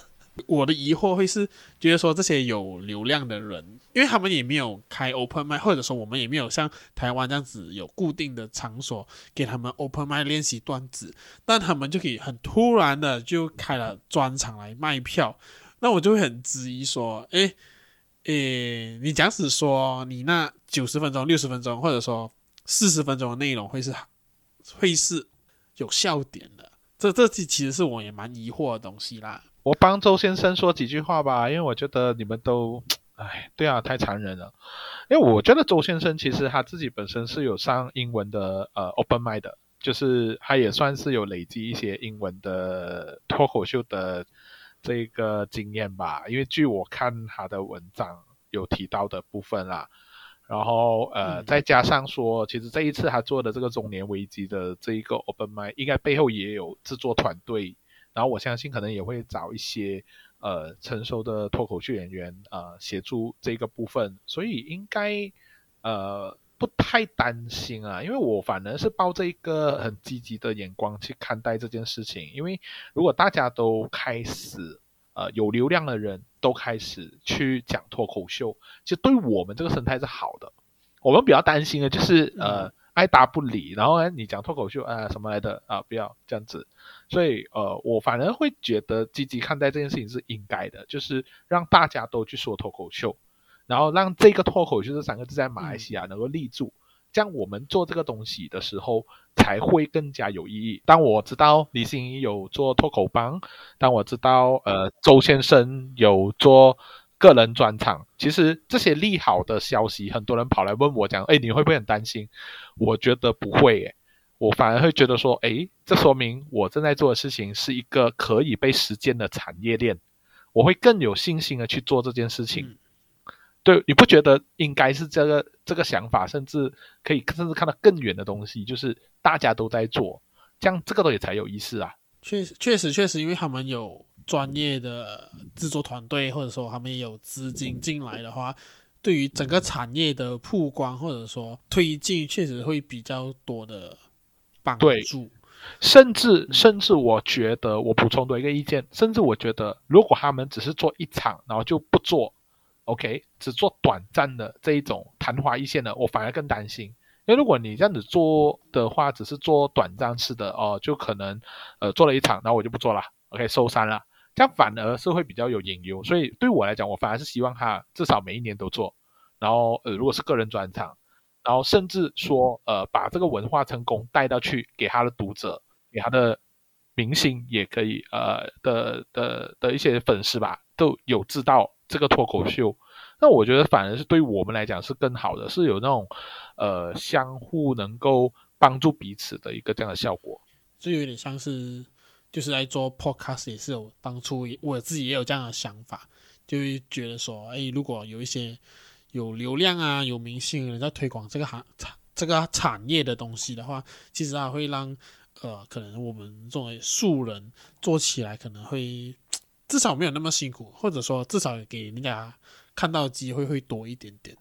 我的疑惑会是觉得说这些有流量的人，因为他们也没有开 open 麦或者说我们也没有像台湾这样子有固定的场所给他们 open mic 练习段子，但他们就可以很突然的就开了专场来卖票，那我就会很质疑说，诶。诶，你假使说你那九十分钟、六十分钟，或者说四十分钟的内容会是会是有笑点的？这这其其实是我也蛮疑惑的东西啦。我帮周先生说几句话吧，因为我觉得你们都，哎，对啊，太残忍了。因为我觉得周先生其实他自己本身是有上英文的呃 open mic 的，就是他也算是有累积一些英文的脱口秀的这个经验吧。因为据我看他的文章有提到的部分啦。然后呃，再加上说，其实这一次他做的这个中年危机的这一个 open mic，应该背后也有制作团队。然后我相信可能也会找一些呃成熟的脱口秀演员呃协助这个部分，所以应该呃不太担心啊。因为我反而是抱着一个很积极的眼光去看待这件事情，因为如果大家都开始。呃，有流量的人都开始去讲脱口秀，其实对我们这个生态是好的。我们比较担心的就是，呃，爱答不理，然后呢，你讲脱口秀，啊、呃，什么来的啊，不要这样子。所以，呃，我反而会觉得积极看待这件事情是应该的，就是让大家都去说脱口秀，然后让这个脱口秀这三个字在马来西亚能够立住。这样我们做这个东西的时候才会更加有意义。当我知道李欣怡有做脱口帮，当我知道呃周先生有做个人专场，其实这些利好的消息，很多人跑来问我讲，哎，你会不会很担心？我觉得不会，哎，我反而会觉得说，哎，这说明我正在做的事情是一个可以被实践的产业链，我会更有信心的去做这件事情。嗯对，你不觉得应该是这个这个想法，甚至可以甚至看到更远的东西，就是大家都在做，这样这个东西才有意思啊。确实，确实，确实，因为他们有专业的制作团队，或者说他们也有资金进来的话，对于整个产业的曝光或者说推进，确实会比较多的帮助。对，甚至甚至我觉得，我补充多一个意见，甚至我觉得，如果他们只是做一场，然后就不做。OK，只做短暂的这一种昙花一现的，我反而更担心。因为如果你这样子做的话，只是做短暂式的哦，就可能呃做了一场，然后我就不做了，OK 收山了，这样反而是会比较有隐忧。所以对我来讲，我反而是希望他至少每一年都做。然后呃，如果是个人专场，然后甚至说呃把这个文化成功带到去给他的读者，给他的明星也可以呃的的的一些粉丝吧，都有知道。这个脱口秀，那我觉得反而是对我们来讲是更好的，是有那种呃相互能够帮助彼此的一个这样的效果。就有点像是就是来做 podcast 也是有当初我自己也有这样的想法，就会觉得说，哎，如果有一些有流量啊、有明星人在推广这个行产这个产业的东西的话，其实它会让呃可能我们作为素人做起来可能会。至少没有那么辛苦，或者说至少给人家看到机会会多一点点。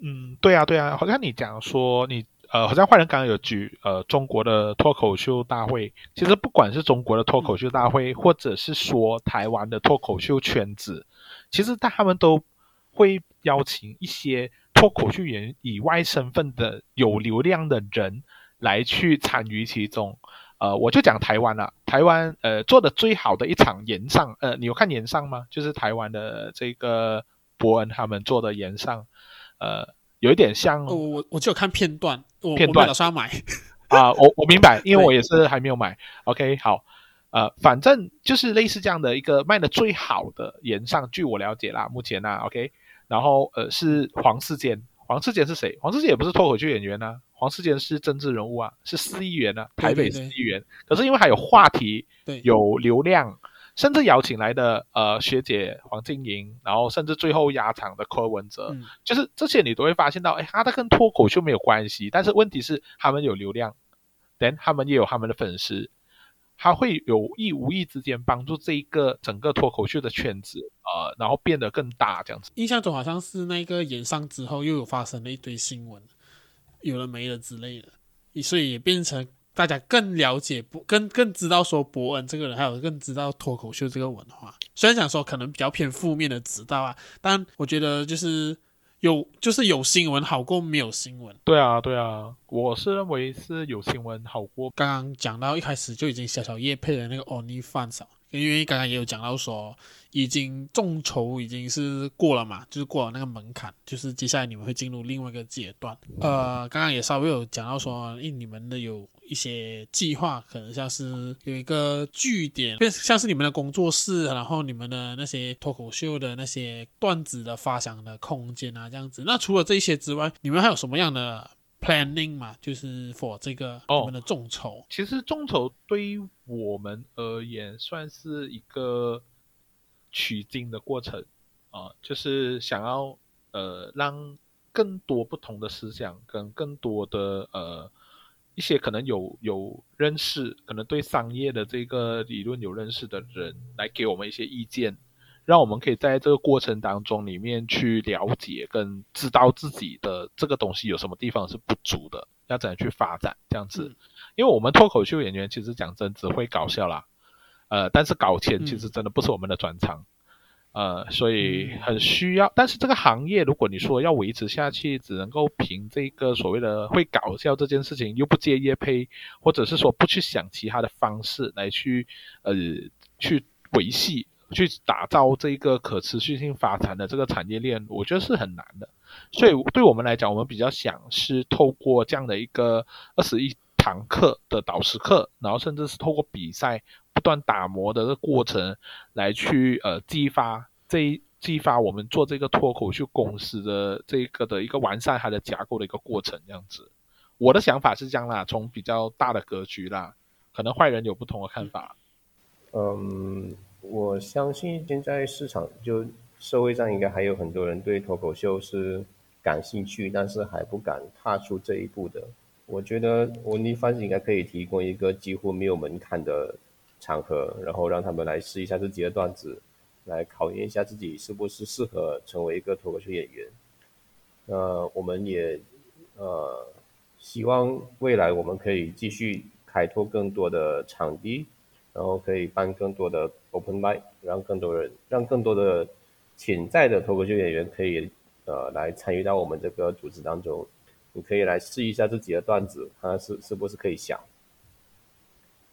嗯，对啊，对啊，好像你讲说你呃，好像坏人刚刚有举呃中国的脱口秀大会，其实不管是中国的脱口秀大会，或者是说台湾的脱口秀圈子，其实他们都会邀请一些脱口秀演员以外身份的有流量的人来去参与其中。呃，我就讲台湾了。台湾呃做的最好的一场演上，呃，你有看演上吗？就是台湾的这个伯恩他们做的演上，呃，有一点像。我我我就有看片段，片段我打算要买。啊、呃，我我明白，因为我也是还没有买。OK，好，呃，反正就是类似这样的一个卖的最好的演上，据我了解啦，目前啊，OK，然后呃是黄世坚，黄世坚是谁？黄世坚也不是脱口秀演员啊。黄世坚是政治人物啊，是市议员啊，台北市议员。对对对，可是因为还有话题，对，有流量，甚至邀请来的呃学姐黄静莹，然后甚至最后压场的柯文哲，嗯、就是这些你都会发现到，哎，他的跟脱口秀没有关系，但是问题是他们有流量，then 他们也有他们的粉丝，他会有意无意之间帮助这一个整个脱口秀的圈子，呃，然后变得更大这样子。印象中好像是那个演上之后又有发生了一堆新闻。有了没了之类的，所以也变成大家更了解，不更更知道说伯恩这个人，还有更知道脱口秀这个文化。虽然讲说可能比较偏负面的知道啊，但我觉得就是有就是有新闻好过没有新闻。对啊，对啊，我是认为是有新闻好过。刚刚讲到一开始就已经小小叶配的那个 OnlyFans 啊，因为刚刚也有讲到说，已经众筹已经是过了嘛，就是过了那个门槛，就是接下来你们会进入另外一个阶段。呃，刚刚也稍微有讲到说，诶，你们的有一些计划，可能像是有一个据点，像是你们的工作室，然后你们的那些脱口秀的那些段子的发想的空间啊，这样子。那除了这些之外，你们还有什么样的？Planning 嘛，就是 for 这个我们的众筹。其实众筹对于我们而言，算是一个取经的过程啊，就是想要呃让更多不同的思想跟更多的呃一些可能有有认识，可能对商业的这个理论有认识的人，来给我们一些意见。让我们可以在这个过程当中里面去了解跟知道自己的这个东西有什么地方是不足的，要怎样去发展这样子。因为我们脱口秀演员其实讲真只会搞笑啦，呃，但是搞钱其实真的不是我们的专长，呃，所以很需要。但是这个行业如果你说要维持下去，只能够凭这个所谓的会搞笑这件事情，又不接业配，或者是说不去想其他的方式来去呃去维系。去打造这一个可持续性发展的这个产业链，我觉得是很难的。所以对我们来讲，我们比较想是透过这样的一个二十一堂课的导师课，然后甚至是透过比赛不断打磨的这过程，来去呃激发这一激发我们做这个脱口秀公司的这个的一个完善它的架构的一个过程，这样子。我的想法是这样啦，从比较大的格局啦，可能坏人有不同的看法。嗯。我相信现在市场就社会上应该还有很多人对脱口秀是感兴趣，但是还不敢踏出这一步的。我觉得 OnlyFans 应该可以提供一个几乎没有门槛的场合，然后让他们来试一下自己的段子，来考验一下自己是不是适合成为一个脱口秀演员。呃，我们也呃希望未来我们可以继续开拓更多的场地。然后可以办更多的 open mic，让更多人，让更多的潜在的脱口秀演员可以呃来参与到我们这个组织当中。你可以来试一下自己的段子，看是是不是可以想。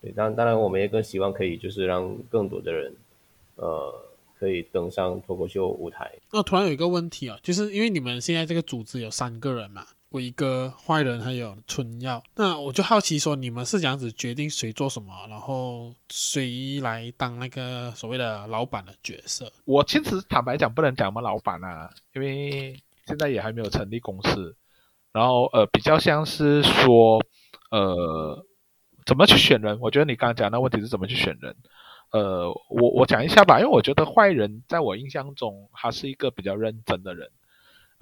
对，当当然我们也更希望可以就是让更多的人呃可以登上脱口秀舞台。那突然有一个问题啊，就是因为你们现在这个组织有三个人嘛？一个坏人，还有春药，那我就好奇说，你们是这样子决定谁做什么，然后谁来当那个所谓的老板的角色？我其实坦白讲，不能讲我们老板啊，因为现在也还没有成立公司。然后呃，比较像是说，呃，怎么去选人？我觉得你刚刚讲的问题是怎么去选人？呃，我我讲一下吧，因为我觉得坏人在我印象中，他是一个比较认真的人。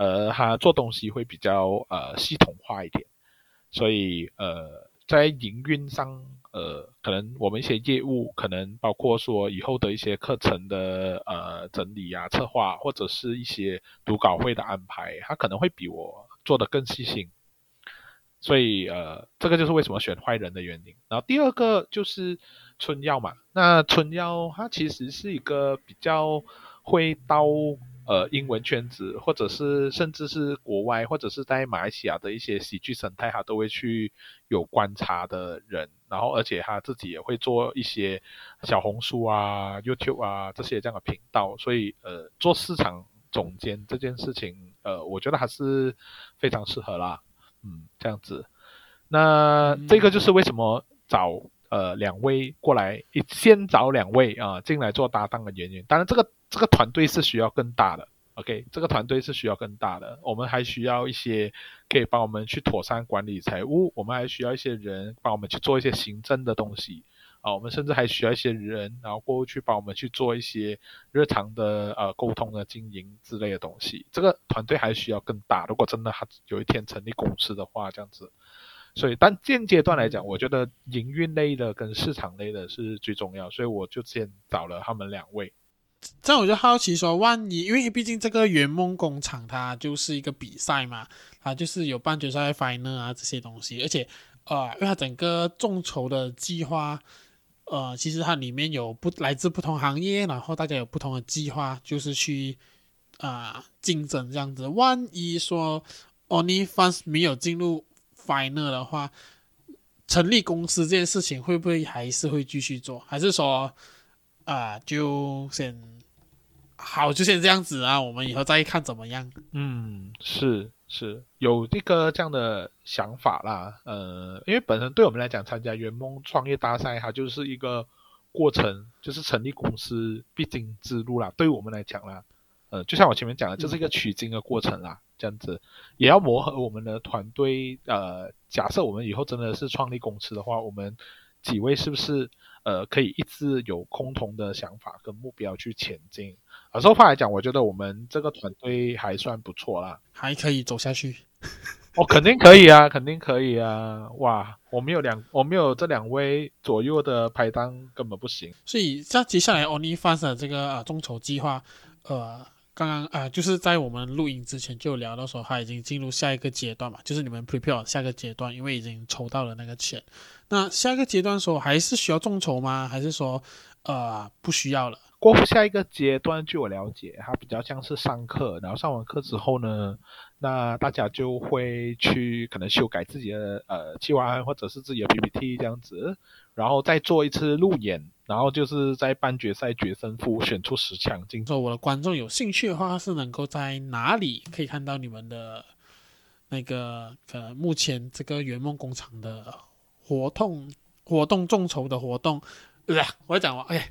呃，他做东西会比较呃系统化一点，所以呃在营运上，呃可能我们一些业务，可能包括说以后的一些课程的呃整理啊、策划，或者是一些读稿会的安排，他可能会比我做的更细心。所以呃这个就是为什么选坏人的原因。然后第二个就是春药嘛，那春药它其实是一个比较会刀。呃，英文圈子，或者是甚至是国外，或者是在马来西亚的一些喜剧生态，他都会去有观察的人。然后，而且他自己也会做一些小红书啊、YouTube 啊这些这样的频道。所以，呃，做市场总监这件事情，呃，我觉得还是非常适合啦。嗯，这样子。那这个就是为什么找呃两位过来，先找两位啊、进来做搭档的人员。当然，这个。这个团队是需要更大的，OK，这个团队是需要更大的。我们还需要一些可以帮我们去妥善管理财务，我们还需要一些人帮我们去做一些行政的东西啊。我们甚至还需要一些人，然后过去帮我们去做一些日常的呃沟通的经营之类的东西。这个团队还需要更大。如果真的还有一天成立公司的话，这样子。所以，但现阶段来讲，我觉得营运类的跟市场类的是最重要，所以我就先找了他们两位。这样我就好奇说，万一因为毕竟这个圆梦工厂它就是一个比赛嘛，它就是有半决赛、final 啊这些东西，而且呃，因为它整个众筹的计划，呃，其实它里面有不来自不同行业，然后大家有不同的计划，就是去啊、竞争这样子。万一说 OnlyFans 没有进入 final 的话，成立公司这件事情会不会还是会继续做，还是说？啊、就先好，就先这样子啊，我们以后再看怎么样。嗯，是是有这个这样的想法啦。呃，因为本身对我们来讲，参加圆梦创业大赛，它就是一个过程，就是成立公司必经之路啦。对我们来讲啦，呃，就像我前面讲的，就是一个取经的过程啦。这样子也要磨合我们的团队。呃，假设我们以后真的是创立公司的话，我们几位是不是呃可以一直有共同的想法跟目标去前进？而说话来讲，我觉得我们这个团队还算不错啦，还可以走下去。哦，肯定可以啊，肯定可以啊！哇，我们有两，我们有这两位左右的排档，根本不行。所以，像接下来 OnlyFans 的这个啊众筹计划，呃。刚刚啊、就是在我们录音之前就聊到说，他已经进入下一个阶段嘛，就是你们 prepare 下个阶段，因为已经筹到了那个钱。那下一个阶段说还是需要众筹吗？还是说呃不需要了？过下一个阶段，据我了解，它比较像是上课，然后上完课之后呢，那大家就会去可能修改自己的呃计划案或者是自己的 PPT 这样子，然后再做一次路演。然后就是在半决赛决胜负，选出十强进。说我的观众有兴趣的话，是能够在哪里可以看到你们的那个呃，目前这个圆梦工厂的活动活动众筹的活动？对不对？我要讲完。OK，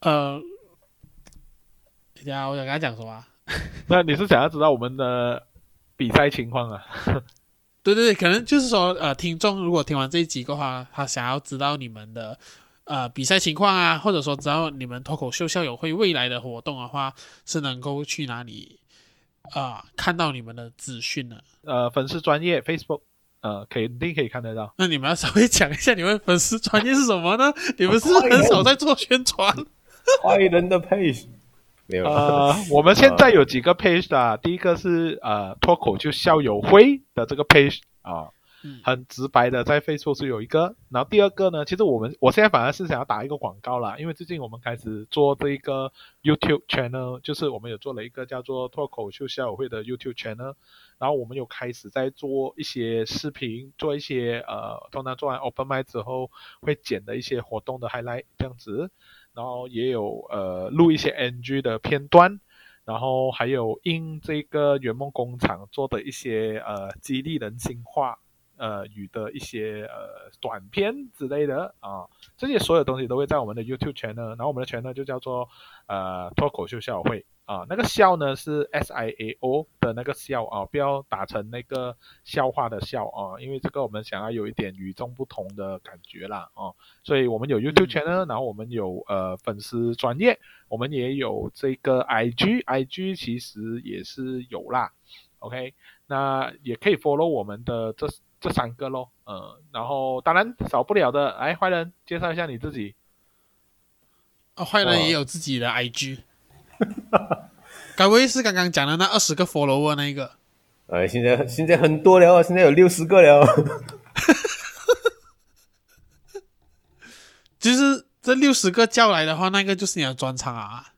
呃，等下我想跟他讲什么？那你是想要知道我们的比赛情况啊？对对对，可能就是说，呃，听众如果听完这一集的话，他想要知道你们的。呃，比赛情况啊，或者说只要你们脱口秀校友会未来的活动的话，是能够去哪里啊、呃、看到你们的资讯呢？呃，粉丝专业 Facebook，呃，肯定可以看得到。那你们要稍微讲一下你们粉丝专业是什么呢？你们是很少在做宣传。坏人的 page 没有。呃，我们现在有几个 page 啊？第一个是呃脱口秀校友会的这个 page 啊。很直白的，在费处是有一个，然后第二个呢，其实我们我现在反而是想要打一个广告啦，因为最近我们开始做这一个 YouTube channel，就是我们有做了一个叫做脱口秀校友会的 YouTube channel，然后我们有开始在做一些视频，做一些呃，通常做完 Open m i 之后会剪的一些活动的 highlight 这样子，然后也有呃录一些 NG 的片段，然后还有因这个圆梦工厂做的一些呃激励人心话。呃，语的一些呃短片之类的啊，这些所有东西都会在我们的 YouTube channel，然后我们的 channel 就叫做呃脱口秀校友会啊，那个笑呢是 S I A O 的那个笑啊，不要打成那个笑话的笑啊，因为这个我们想要有一点与众不同的感觉啦啊，所以我们有 YouTube channel，然后我们有呃粉丝专业，我们也有这个 IG，IG 其实也是有啦，OK，那也可以 follow 我们的这。这三个咯，嗯，然后当然少不了的，哎，坏人介绍一下你自己。哦，坏人也有自己的 IG，该不会是刚刚讲的那二十个 follower 那一个？哎，现在现在很多了，现在有六十个了。其实这六十个叫来的话，那个就是你的专场啊。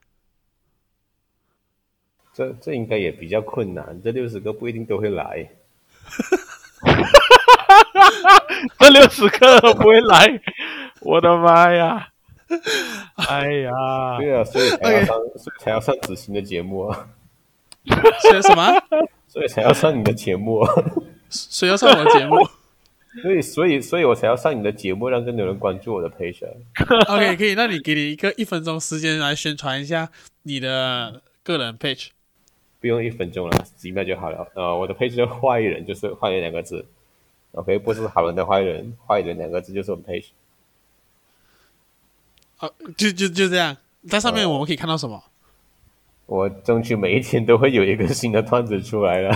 这这应该也比较困难，这六十个不一定都会来。这六十个都不会来，我的妈呀！哎呀，对啊，所以才要上，Okay. 所以才要上子欣的节目啊。所以什么？所以才要上你的节目啊。谁要上我的节目？所以，所以，所以我才要上你的节目，让更多人关注我的 page。OK，可以，那你给你一个一分钟时间来宣传一下你的个人 page。不用一分钟了，几秒就好了。呃，我的 page 叫坏人，就是坏人两个字。OK，不是好人的坏人，坏人两个字就是我们 page。哦，就就就这样，在上面我们可以看到什么？呃、我争取每一天都会有一个新的段子出来了。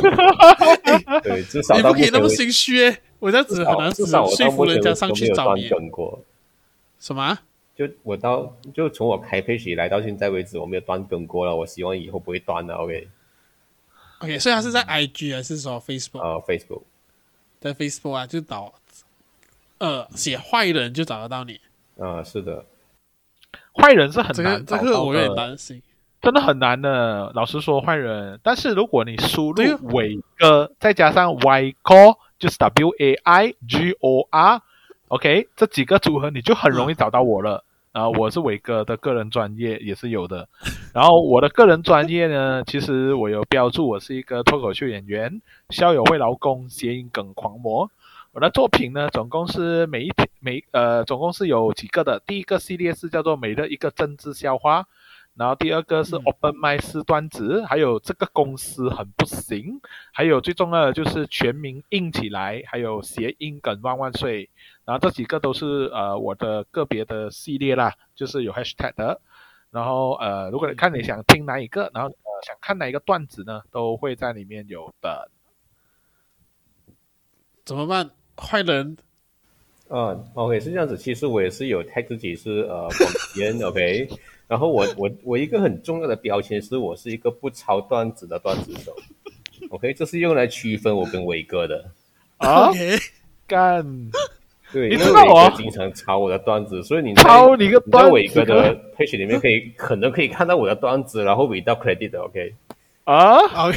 对，至少你不可以那么心虚，我这样子很难说服人家上去找你。什么？就我到就从我开 page 以来到现在为止，我没有断更过了。我希望以后不会断了。OK。OK，所以他是在 IG 还是说 Facebook？呃、uh,，Facebook，在 Facebook 啊，就找呃写坏人就找得到你。啊、uh,，是的，坏人是很难这个，这个我有点担心，真的很难的。老实说，坏人，但是如果你输入伟哥再加上 Y 哥，就是 W A I G O R，OK，这几个组合你就很容易找到我了。啊、我是伟哥的个人专业也是有的。然后我的个人专业呢，其实我有标注，我是一个脱口秀演员，校友会劳工，谐音梗狂魔。我的作品呢，总共是每一天每呃，总共是有几个的。第一个系列是叫做每日一个政治笑话。然后第二个是 Open Mic 试段子，还有这个公司很不行，还有最重要的就是全民硬起来，还有谐音梗万万岁。然后这几个都是呃我的个别的系列啦，就是有 Hashtag 的。然后呃，如果你看你想听哪一个，然后呃想看哪一个段子呢，都会在里面有的。怎么办？坏人？啊，OK 是这样子。其实我也是有 tag 自己是呃广编，OK。然后我我我一个很重要的标签是我是一个不抄段子的段子手，OK，这是用来区分我跟伟哥的。OK，干，对，你知道我经常抄我的段子，所以你抄你个段子，伟哥的 page 里面可以可能可以看到我的段子，然后 without credit 的，OK。啊，OK，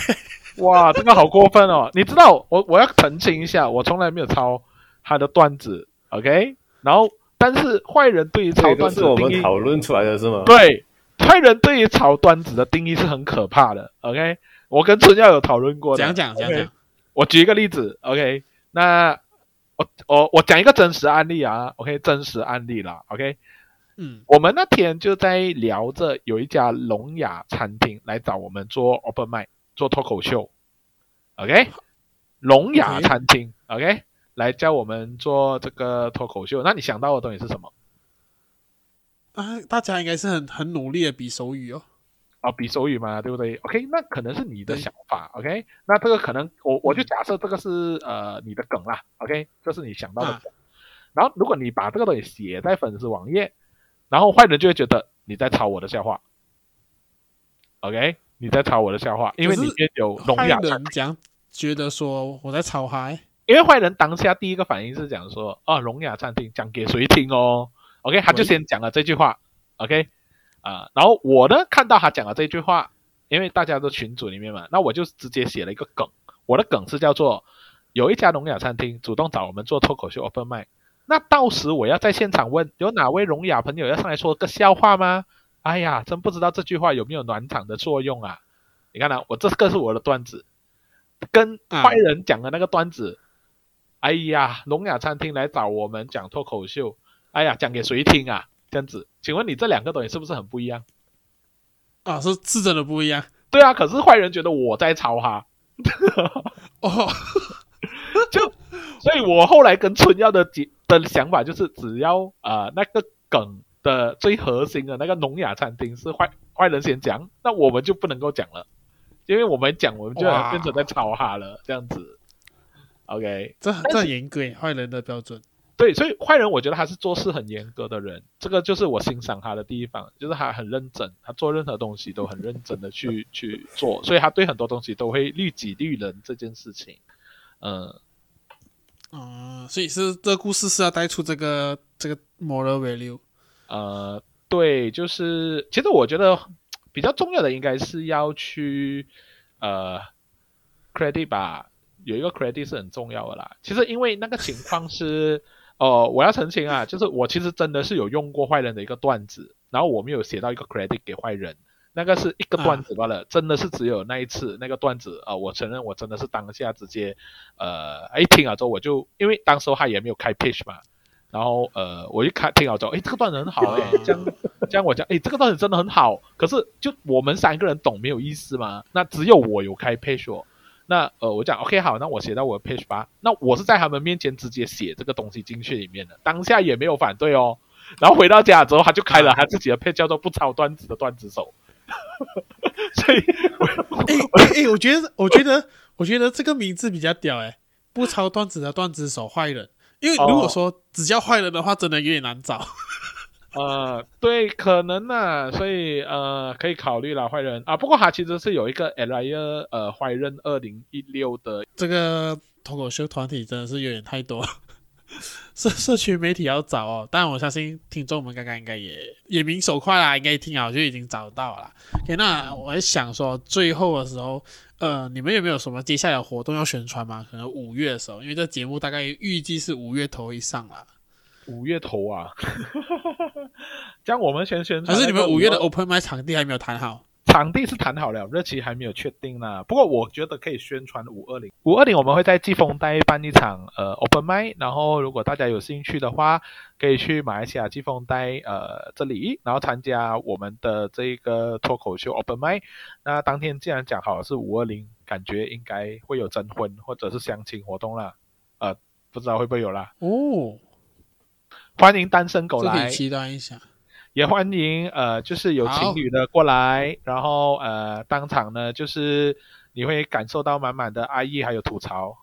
哇，这个好过分哦！你知道我我要澄清一下，我从来没有抄他的段子，OK，然后。但是坏人对于草端子的定义，是我们讨论出来的是吗？对，坏人对于抄段子的定义是很可怕的。OK，我跟春耀有讨论过的。讲讲讲讲，我举一个例子。OK，那我我我讲一个真实案例啊。OK，真实案例啦。OK，嗯，我们那天就在聊着，有一家聋哑餐厅来找我们做 Open Mic，做脱口秀。OK，聋哑餐厅。OK。来教我们做这个脱口秀，那你想到的东西是什么？啊，大家应该是很很努力的比手语哦。啊，比手语嘛，对不对？OK，那可能是你的想法。OK，那这个可能我我就假设这个是呃你的梗啦。OK，这是你想到的梗。啊、然后如果你把这个东西写在粉丝网页，然后坏人就会觉得你在抄我的笑话。OK，你在抄我的笑话，因为里面有聋哑人讲，觉得说我在抄他。因为坏人当下第一个反应是讲说，哦，聋哑餐厅讲给谁听哦？OK，他就先讲了这句话，OK，啊、呃，然后我呢看到他讲了这句话，因为大家都群组里面嘛，那我就直接写了一个梗，我的梗是叫做有一家聋哑餐厅主动找我们做脱口秀 Open Mic，那到时我要在现场问有哪位聋哑朋友要上来说个笑话吗？哎呀，真不知道这句话有没有暖场的作用啊！你看呢、啊，我这个是我的段子，跟坏人讲的那个段子。嗯哎呀，聋哑餐厅来找我们讲脱口秀，哎呀，讲给谁听啊？这样子，请问你这两个东西是不是很不一样？啊，是是真的不一样。对啊，可是坏人觉得我在抄他。哦，就，所以我后来跟春药的的想法就是，只要啊、呃、那个梗的最核心的那个聋哑餐厅是坏坏人先讲，那我们就不能够讲了，因为我们讲我们就变成在抄他了，这样子。OK，这这很严格，坏人的标准。对，所以坏人我觉得他是做事很严格的人，这个就是我欣赏他的地方，就是他很认真，他做任何东西都很认真的去去做，所以他对很多东西都会律己律人这件事情。嗯，啊、呃，所以是这故事是要带出这个这个 moral value。呃，对，就是其实我觉得比较重要的应该是要去呃 credit 吧。有一个 credit 是很重要的啦。其实因为那个情况是，呃，我要澄清啊，就是我其实真的是有用过坏人的一个段子，然后我没有写到一个 credit 给坏人，那个是一个段子罢了，啊、真的是只有那一次那个段子啊、呃，我承认我真的是当下直接，呃，一听了之后我就，因为当时他也没有开 pitch 嘛，然后呃，我一看听了之后，诶，这个段子很好诶、欸，这样这样我讲，诶，这个段子真的很好，可是就我们三个人懂没有意思嘛？那只有我有开 pitch 哦。那呃，我讲 OK 好，那我写到我的 page 吧。那我是在他们面前直接写这个东西进去里面的，当下也没有反对哦。然后回到家之后，他就开了他自己的 page，叫做“不抄段子的段子手”。所以，哎哎哎，我觉得，我觉得，我觉得这个名字比较屌哎，“不抄段子的段子手”坏人。因为如果说只叫坏人的话，真的有点难找。呃，对，可能呢、啊，所以呃，可以考虑了坏人啊。不过他其实是有一个 Area 呃坏人二零一六的这个脱口秀团体，真的是有点太多，社社区媒体要找哦。但我相信听众们刚刚应该也眼明手快啦，应该听好就已经找到了。OK，那我想说，最后的时候，呃，你们有没有什么接下来的活动要宣传吗？可能五月的时候，因为这节目大概预计是五月头以上啦。五月头啊，这样我们先宣传。还是你们五月的 Open Mic 场地还没有谈好？场地是谈好了，日期还没有确定呢。不过我觉得可以宣传五二零。五二零我们会在季风带办一场呃 Open Mic，然后如果大家有兴趣的话，可以去马来西亚季风带呃这里，然后参加我们的这个脱口秀 Open Mic。那当天既然讲好是五二零，感觉应该会有征婚或者是相亲活动啦。呃，不知道会不会有啦。哦，欢迎单身狗来，期待一下。也欢迎呃，就是有情侣的过来，然后呃，当场呢，就是你会感受到满满的爱意还有吐槽。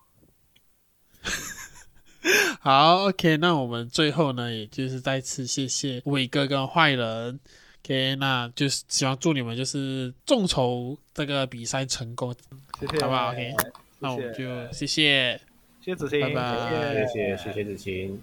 好，OK，那我们最后呢，也就是再次谢谢伟哥跟坏人，OK，那就是希望祝你们就是众筹这个比赛成功，谢谢，好不好？OK，谢谢，那我们就谢谢，谢谢子晴，拜拜，谢谢谢谢子晴。